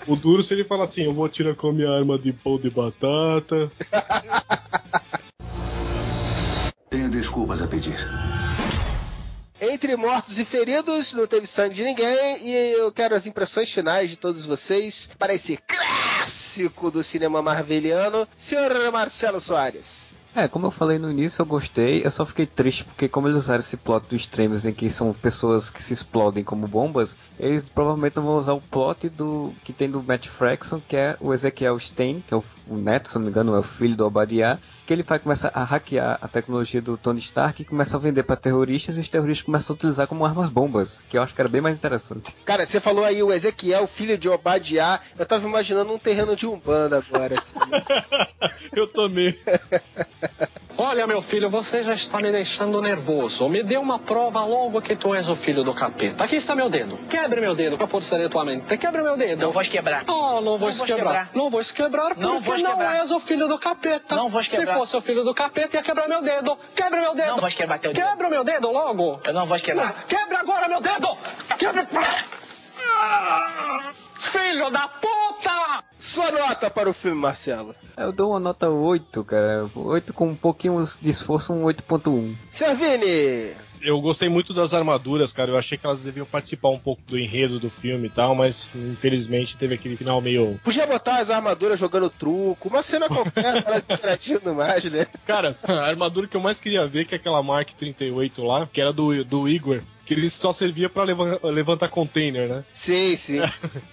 O duro se ele fala assim, eu vou tirar com a minha arma de pão de batata. Tenho desculpas a pedir. Entre mortos e feridos, não teve sangue de ninguém. E eu quero as impressões finais de todos vocês para esse clássico do cinema marveliano. Senhor Marcelo Soares. É, como eu falei no início, eu gostei, eu só fiquei triste porque como eles usaram esse plot do Extremes em que são pessoas que se explodem como bombas, eles provavelmente não vão usar o plot do que tem do Matt Fraction, que é o Ezequiel Stein, que é o, o neto, se não me engano, é o filho do Obadiah, que ele vai começar a hackear a tecnologia do Tony Stark e começa a vender para terroristas e os terroristas começam a utilizar como armas bombas, que eu acho que era bem mais interessante. Cara, você falou aí o Ezequiel, filho de Obadiah. Eu tava imaginando um terreno de Umbanda agora. Assim. Eu também. Olha, meu filho, você já está me deixando nervoso. Me dê uma prova logo que tu és o filho do capeta. Aqui está meu dedo. Quebre meu dedo, para forçar tua mente. Quebre meu dedo. Não vou quebrar. Oh, não vou Não vou quebrar. quebrar. Não vou quebrar porque Não não, vou és o filho do capeta. Não vou quebrar. Se fosse o filho do capeta, ia quebrar meu dedo. Quebre meu dedo. Não vou quebrar teu dedo. Quebra meu dedo logo. Eu não vou quebrar. Quebre agora meu dedo. Quebre. Filho da puta! Sua nota para o filme, Marcelo. Eu dou uma nota 8, cara. 8 com um pouquinho de esforço, um 8.1. Servini! Eu gostei muito das armaduras, cara. Eu achei que elas deviam participar um pouco do enredo do filme e tal, mas infelizmente teve aquele final meio. Podia botar as armaduras jogando truco, uma cena qualquer, elas interagindo mais, né? Cara, a armadura que eu mais queria ver, que é aquela Mark 38 lá, que era do, do Igor, que ele só servia pra leva- levantar container, né? Sim, sim.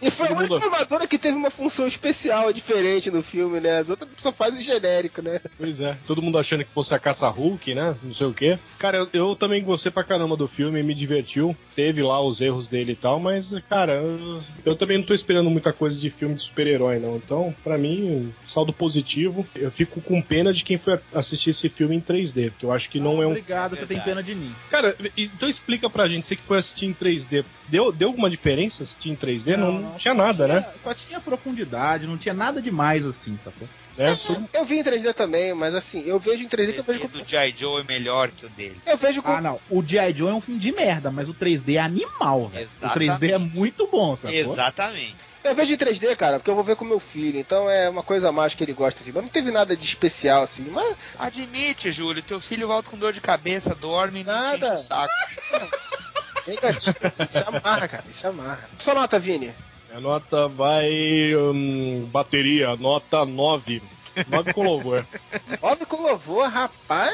E foi a única mundo- armadura que teve uma função especial, diferente no filme, né? As outras só fazem genérico, né? Pois é, todo mundo achando que fosse a caça Hulk, né? Não sei o quê. Cara, eu, eu também gostei pra caramba do filme, me divertiu. Teve lá os erros dele e tal, mas, cara, eu, eu também não tô esperando muita coisa de filme de super-herói, não. Então, pra mim, saldo positivo. Eu fico com pena de quem foi assistir esse filme em 3D, porque eu acho que não é um. Obrigado, você tem pena de mim. Cara, então explica pra a gente, você que foi assistir em 3D, deu, deu alguma diferença assistir em 3D? Não, não, tinha nada, tinha, né? Só tinha profundidade, não tinha nada demais assim, sacou? É, Eu vi em 3D também, mas assim, eu vejo em 3D que eu vejo. O do G.I. Joe é melhor que o dele. Eu vejo com... Ah, não. O G.I. Joe é um filme de merda, mas o 3D é animal, velho. O 3D é muito bom, sacou? Exatamente. Eu vejo em 3D, cara, porque eu vou ver com meu filho, então é uma coisa a mais que ele gosta, assim. Mas não teve nada de especial, assim, mas... Admite, Júlio, teu filho volta com dor de cabeça, dorme e não te enche Nada. o saco. Vem, gatinho. Isso amarra, cara, isso amarra. Sua nota, Vini. A nota vai. hum, bateria, nota 9. 9 com louvor. Óbvio com louvor, rapaz,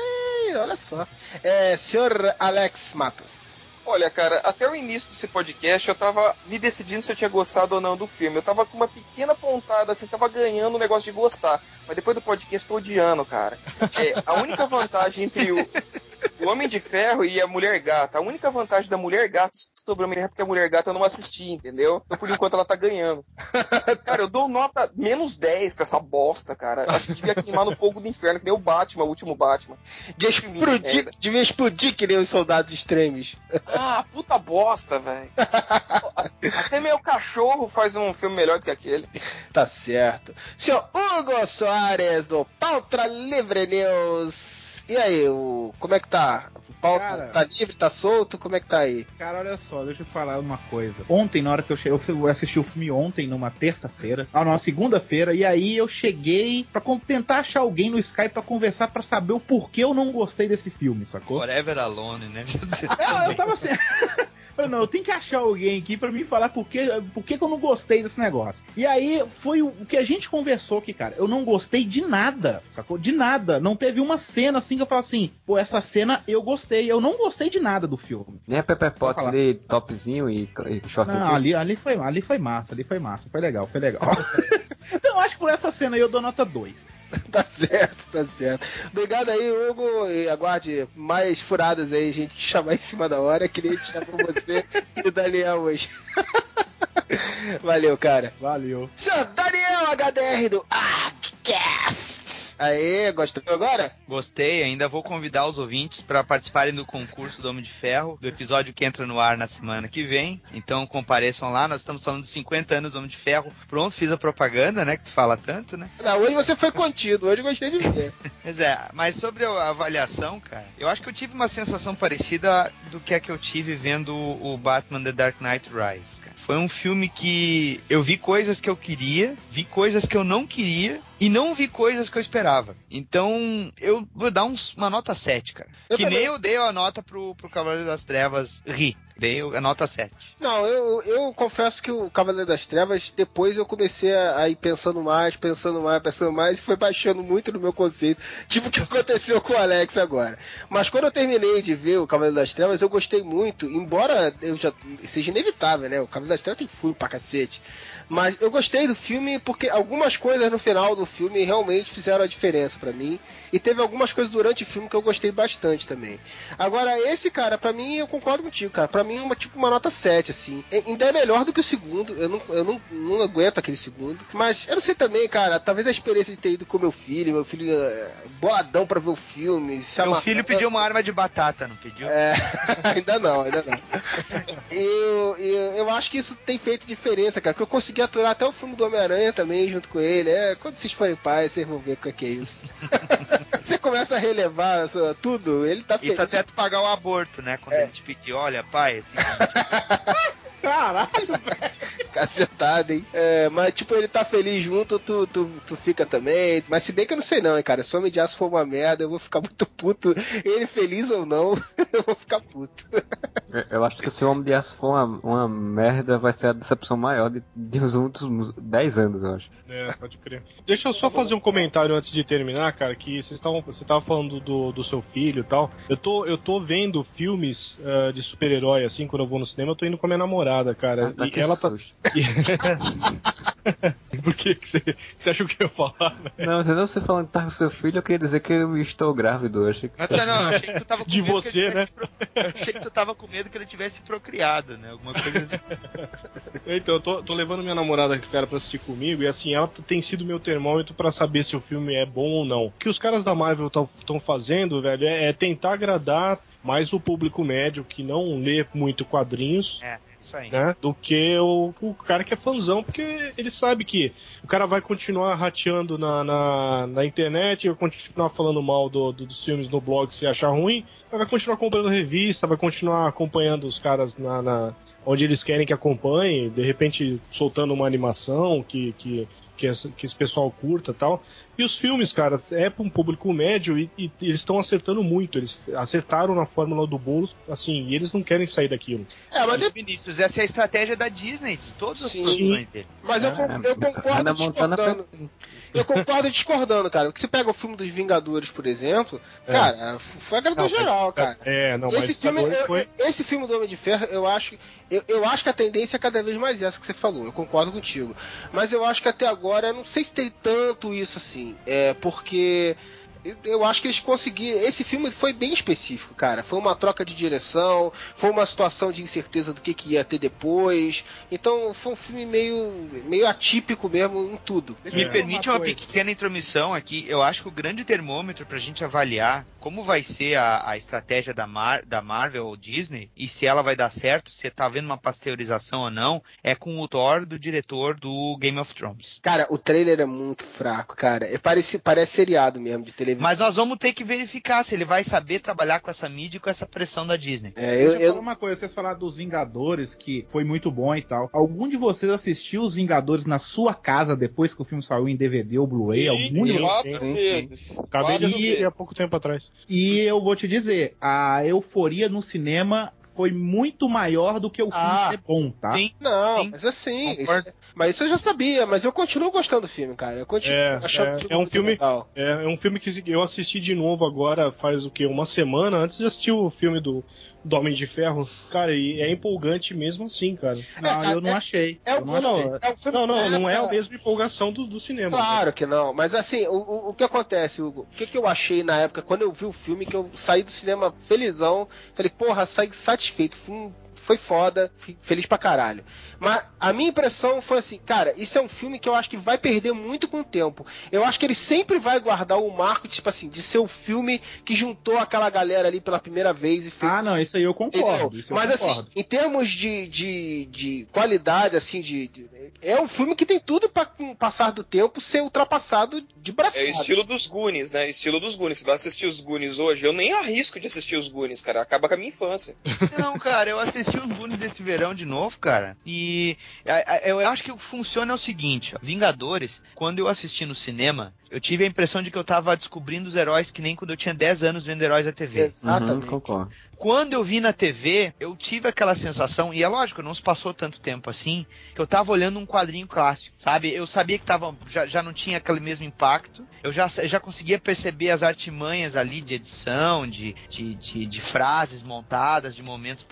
olha só. É, senhor Alex Matos. Olha, cara, até o início desse podcast eu tava me decidindo se eu tinha gostado ou não do filme. Eu tava com uma pequena pontada, assim, tava ganhando o negócio de gostar. Mas depois do podcast tô odiando, cara. É, a única vantagem entre o, o Homem de Ferro e a Mulher Gata, a única vantagem da Mulher Gata sobre o Homem de Ferro é porque a Mulher Gata eu não assisti, entendeu? Então por enquanto ela tá ganhando. Cara, eu dou nota menos 10 pra essa bosta, cara. Acho que devia queimar no fogo do inferno, que nem o Batman, o último Batman. De explodir, devia explodir que nem os soldados extremos. Ah, puta bosta, velho. Até meu cachorro faz um filme melhor do que aquele. Tá certo. Senhor Hugo Soares, do Pauta Livre News. E aí, o... como é que tá? O pauta Cara. tá livre, tá solto? Como é que tá aí? Cara, olha só, deixa eu falar uma coisa. Ontem, na hora que eu cheguei, eu assisti o filme ontem, numa terça-feira, ah, numa segunda-feira, e aí eu cheguei pra tentar achar alguém no Skype pra conversar pra saber o porquê eu não gostei desse filme, sacou? Forever Alone, né? Meu Deus. É, eu tava assim. Falei, não, eu tenho que achar alguém aqui pra me falar por que, por que, que eu não gostei desse negócio. E aí foi o, que a gente conversou aqui, cara. Eu não gostei de nada, sacou? De nada. Não teve uma cena assim que eu falo assim, pô, essa cena eu gostei. Eu não gostei de nada do filme. Nem a Pepper Potts de topzinho e, e short Não, ali, ali, foi, ali foi massa, ali foi massa. Foi legal, foi legal. então eu acho que por essa cena aí eu dou nota 2. Tá certo, tá certo. Obrigado aí, Hugo. E aguarde mais furadas aí, gente te chamar em cima da hora, que nem a gente chamou você e o Daniel hoje. Valeu, cara. Valeu. Senhor Daniel HDR do Arccast. Aê, gostou agora? Gostei, ainda vou convidar os ouvintes para participarem do concurso do Homem de Ferro, do episódio que entra no ar na semana que vem. Então compareçam lá, nós estamos falando de 50 anos do Homem de Ferro. Pronto, fiz a propaganda, né? Que tu fala tanto, né? Não, hoje você foi contido, hoje eu gostei de ver. Pois é, mas sobre a avaliação, cara, eu acho que eu tive uma sensação parecida do que é que eu tive vendo o Batman The Dark Knight Rises, cara. Foi um filme que eu vi coisas que eu queria, vi coisas que eu não queria e não vi coisas que eu esperava. Então, eu vou dar uns- uma nota 7, cara. Eu que também. nem eu dei a nota pro, pro Cavaleiro das Trevas rir. Dei a nota 7. Não, eu, eu confesso que o Cavaleiro das Trevas, depois eu comecei a, ir pensando mais, pensando mais, pensando mais, e foi baixando muito no meu conceito, tipo o que aconteceu com o Alex agora. Mas quando eu terminei de ver o Cavaleiro das Trevas, eu gostei muito, embora eu já seja inevitável, né? O Cavaleiro das Trevas tem furo pra cacete. Mas eu gostei do filme porque algumas coisas no final do filme realmente fizeram a diferença pra mim. E teve algumas coisas durante o filme que eu gostei bastante também. Agora, esse, cara, pra mim, eu concordo contigo, cara. Pra mim, é uma, tipo uma nota 7, assim. E- Ainda é melhor do que o segundo. Eu não, eu não, não aguento aquele segundo. Mas eu não sei também, cara. Talvez a experiência de ter ido com meu filho, meu filho é, boladão pra ver o filme. se Meu filho pediu uma arma de batata, não pediu? É, ainda não, ainda não. Eu, eu, eu acho que isso tem feito diferença, cara. Que eu consegui aturar até o filme do Homem-Aranha também, junto com ele. É, quando vocês forem pais, vocês vão ver o que é é isso. Você começa a relevar sua- tudo, ele tá feliz. Isso até tu pagar o aborto, né? Quando ele te pediu, olha, pai, assim, Caralho, velho. Cacetada, hein? É, mas, tipo, ele tá feliz junto, tu, tu, tu fica também. Mas se bem que eu não sei não, hein, cara. Se o Homem de Aço for uma merda, eu vou ficar muito puto. Ele feliz ou não, eu vou ficar puto. Eu- Eu acho que se o Homem de Aço for uma, uma merda, vai ser a decepção maior de, de uns últimos 10 anos, eu acho. É, pode crer. Deixa eu só fazer um comentário antes de terminar, cara, que vocês estavam, você tava falando do, do seu filho e tal. Eu tô, eu tô vendo filmes ah, de super-herói, assim, quando eu vou no cinema, eu tô indo com a minha namorada, cara. Ah, tá, e que ela tá. susto. Por que que você, você achou que eu ia falar, velho? Não, você não você falando que tá com seu filho, eu queria dizer que eu estou grávido. Eu achei que Ah, tá, não, achei que tu tava com De medo que você, ele né? tivesse pro- achei que tu tava com medo que ele tivesse procriado, né? Alguma coisa assim. Então, eu tô, tô levando minha namorada, cara, pra assistir comigo, e assim, ela tem sido meu termômetro pra saber se o filme é bom ou não. O que os caras da Marvel estão fazendo, velho, é, é tentar agradar mais o público médio que não lê muito quadrinhos. É, isso aí. Né, do que o, o cara que é fãzão, porque ele sabe que o cara vai continuar rateando na, na, na internet, vai continuar falando mal do, do- dos filmes no blog se achar ruim, vai continuar comprando revista, vai continuar acompanhando os caras na, na- onde eles querem que acompanhe, de repente soltando uma animação que, que, que, essa- que esse pessoal curta e tal. E os filmes, cara, é para um público médio e, e eles estão acertando muito. Eles acertaram na fórmula do bolo, assim, e eles não querem sair daquilo. É, mas Vinícius, essa é a estratégia da Disney, de todas as produções dele. Mas eu, con- eu concordo discordando. assim. Eu concordo discordando, cara. Porque você pega o filme dos Vingadores, por exemplo, É. cara, foi agradou Não, mas- geral, cara. É, não, mas esse filme, eu- foi- esse filme do Homem de Ferro, eu acho, eu, eu acho que a tendência é cada vez mais essa que você falou. Eu concordo contigo. Mas eu acho que até agora, eu não sei se tem tanto isso assim. É porque eu- acho que eles conseguiram. Esse filme foi bem específico, cara. Foi uma troca de direção, foi uma situação de incerteza do que, que ia ter depois. Então foi um filme meio, meio atípico mesmo em tudo. Se me permite uma pequena intromissão aqui, eu acho que o grande termômetro pra gente avaliar como vai ser a, a estratégia da, Mar- da Marvel ou Disney e se ela vai dar certo, se tá havendo uma pasteurização ou não, é com o Thor do diretor do Game of Thrones. Cara, o trailer é muito fraco, cara. É, parece, parece seriado mesmo de televisão. Mas nós vamos ter que verificar se ele vai saber trabalhar com essa mídia e com essa pressão da Disney. É, Deixa eu, falar uma coisa, vocês falaram dos Vingadores, que foi muito bom e tal. Algum de vocês assistiu os Vingadores na sua casa depois que o filme saiu em DVD ou Blu-ray? Algum de sim, vocês? sim. Acabei de ver há pouco tempo atrás. E eu vou te dizer, a euforia no cinema foi muito maior do que o filme Ah, ser bom, tá? Não, mas assim, isso- mas isso eu já sabia, mas eu continuo gostando do filme, cara. Eu continuo É, achando é, o é um muito filme, legal. é, é um filme que eu assisti de novo agora faz o que uma semana antes de assistir o filme do, do Homem de Ferro. Cara, e é empolgante mesmo assim, cara. Não, eu não achei. É Eu um não achei. é um filme Não, não, não é é, a mesma empolgação do, do cinema. Claro que não, mas assim, o, o, o que acontece, Hugo? O que, que eu achei na época, quando eu vi o filme, que eu saí do cinema felizão, falei, porra, saí satisfeito, fui um- foi foda, feliz pra caralho. Mas a minha impressão foi assim, cara, isso é um filme que eu acho que vai perder muito com o tempo. Eu acho que ele sempre vai guardar o marco, tipo assim, de ser o filme que juntou aquela galera ali pela primeira vez e fez. Ah, não, isso aí eu concordo. Eu Mas concordo. assim, em termos de, de, de qualidade, assim, de, de- é um filme que tem tudo pra com o passar do tempo ser ultrapassado de braçada. É estilo dos Goonies, né? Estilo dos Goonies. Se vai assistir os Goonies hoje, eu nem arrisco de assistir os Goonies, cara. Acaba com a minha infância. Não, cara, eu assisti os Goonies esse verão de novo, cara. E eu acho que o que funciona é o seguinte: ó, Vingadores, quando eu assisti no cinema, eu tive a impressão de que eu tava descobrindo os heróis que nem quando eu tinha 10 anos vendo heróis da TV. Exatamente. Uhum, concordo. Quando eu vi na TV, eu tive aquela sensação, e é lógico, não se passou tanto tempo assim, que eu tava olhando um quadrinho clássico, sabe? Eu sabia que tava, já, já não tinha aquele mesmo impacto, eu já, já conseguia perceber as artimanhas ali de edição, de, de, de, de frases montadas, de momentos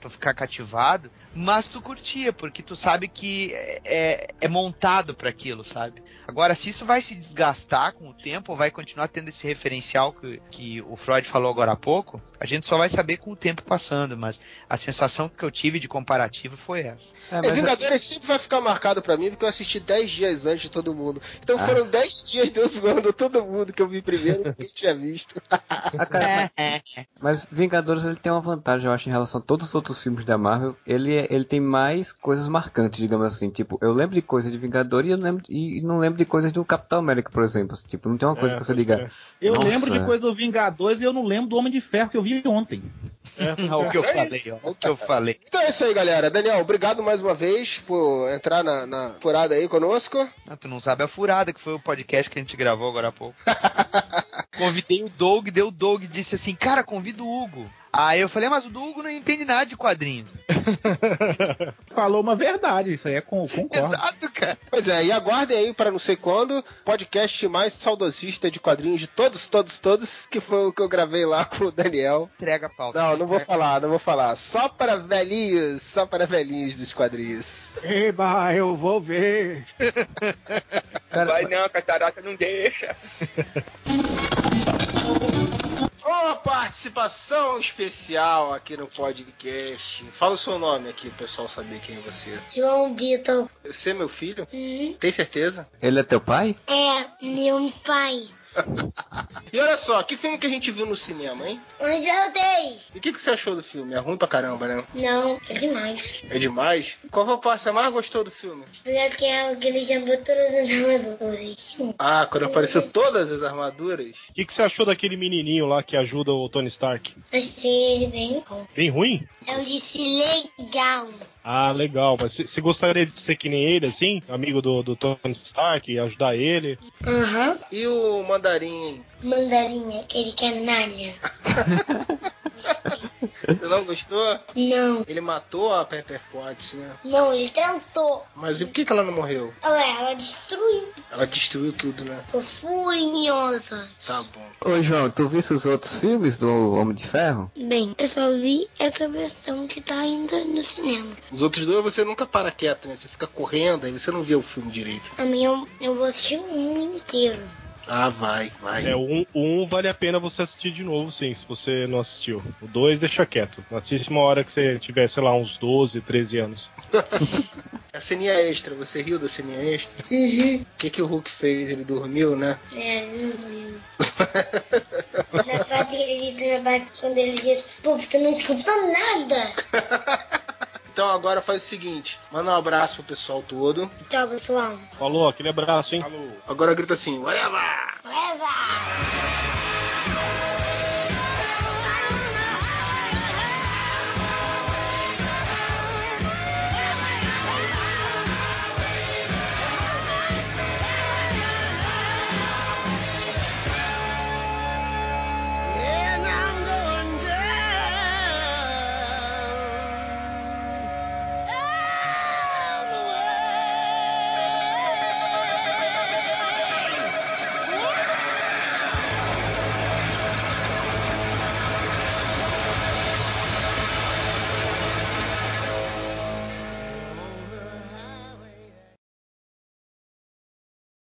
tu ficar cativado, mas tu curtia, porque tu sabe que é, é, é montado para aquilo, sabe? Agora, se isso vai se desgastar com o tempo, ou vai continuar tendo esse referencial que, que o Freud falou agora há pouco, a gente só vai saber com o tempo passando, mas a sensação que eu tive de comparativo foi essa. É, Vingadores sempre vai ficar marcado pra mim porque eu assisti 10 dias antes de todo mundo. Então Ah. foram 10 dias de eu zoando todo mundo que eu vi primeiro que tinha visto. Ah, cara, mas, mas Vingadores ele tem uma vantagem, eu acho, em relação a todos os outros filmes da Marvel. Ele, é- ele tem mais coisas marcantes, digamos assim. Tipo, eu lembro de coisas de Vingador e eu lembro e não lembro de coisas do Capitão América, por exemplo. assim, Tipo, não tem uma coisa É, que você diga. crer. Eu "Nossa, lembro de coisa do Vingadores e eu não lembro do Homem de Ferro que eu vi ontem. o que eu falei, ó, o que eu falei. Então é isso aí, galera. Daniel, obrigado mais uma vez por entrar na, na furada aí conosco. Ah, tu não sabe a furada que foi o podcast que a gente gravou agora há pouco. Convidei o Doug, deu o Doug disse assim, cara, convida o Hugo. Aí eu falei, mas o Hugo não entende nada de quadrinhos. Falou uma verdade, isso aí é com, concordo. Exato, cara. Pois é, e aguardem aí para não sei quando, podcast mais saudosista de quadrinhos de todos, todos, todos, que foi o que eu gravei lá com o Daniel. Entrega a pauta. Não, não vou falar, não vou falar. Só para velhinhos, só para velhinhos dos quadrinhos. Eba, eu vou ver. Vai não, catarata não deixa. Uma participação especial aqui no podcast. Fala o seu nome aqui, o pessoal saber quem é você. João Vitor. Você é meu filho? Uhum. Tem certeza? Ele é teu pai? É meu pai. E olha só, que filme que a gente viu no cinema, hein? Onde eu dei? E o que, que você achou do filme? É ruim pra caramba, né? Não, é demais. É demais? Qual foi a parte que você mais gostou do filme? Porque que é o que ele chamou todas as armaduras. Ah, quando apareceu todas as armaduras. O que, que você achou daquele menininho lá que ajuda o Tony Stark? Achei ele bem bom. Bem ruim? Eu disse legal. Ah, legal. Mas você- gostaria de ser que nem ele, assim? Amigo do, do Tony Stark, ajudar ele? Aham. E o mandarim? Mandarim, aquele canalha. Você não gostou? Não. Ele matou a Pepper Potts, né? Não, ele tentou. Mas e por que, que ela não morreu? Ela, ela destruiu. Ela destruiu tudo, né? Tô furiosa. Tá bom. Ô João, tu viste os outros filmes do Homem de Ferro? Bem, eu só vi essa versão que tá ainda no cinema. Os outros dois você nunca para quieto, né? Você fica correndo, aí você não vê o filme direito. A minha, eu, eu vou assistir o mundo inteiro. Ah, vai, vai. É, o um, um vale a pena você assistir de novo, sim, se você não assistiu. O dois deixa quieto. Assiste uma hora que você tiver, sei lá, uns 12, 13 anos. A ceninha extra, você riu da ceninha extra? Uhum. O que, que o Hulk fez? Ele dormiu, né? É, não viu. na parte que ele diz, na parte quando ele diz, pô, você não escutou nada. Então agora faz o seguinte: manda um abraço pro pessoal todo. Tchau, pessoal. Falou, aquele abraço, hein? Falou. Agora grita assim: whatever! Whatever!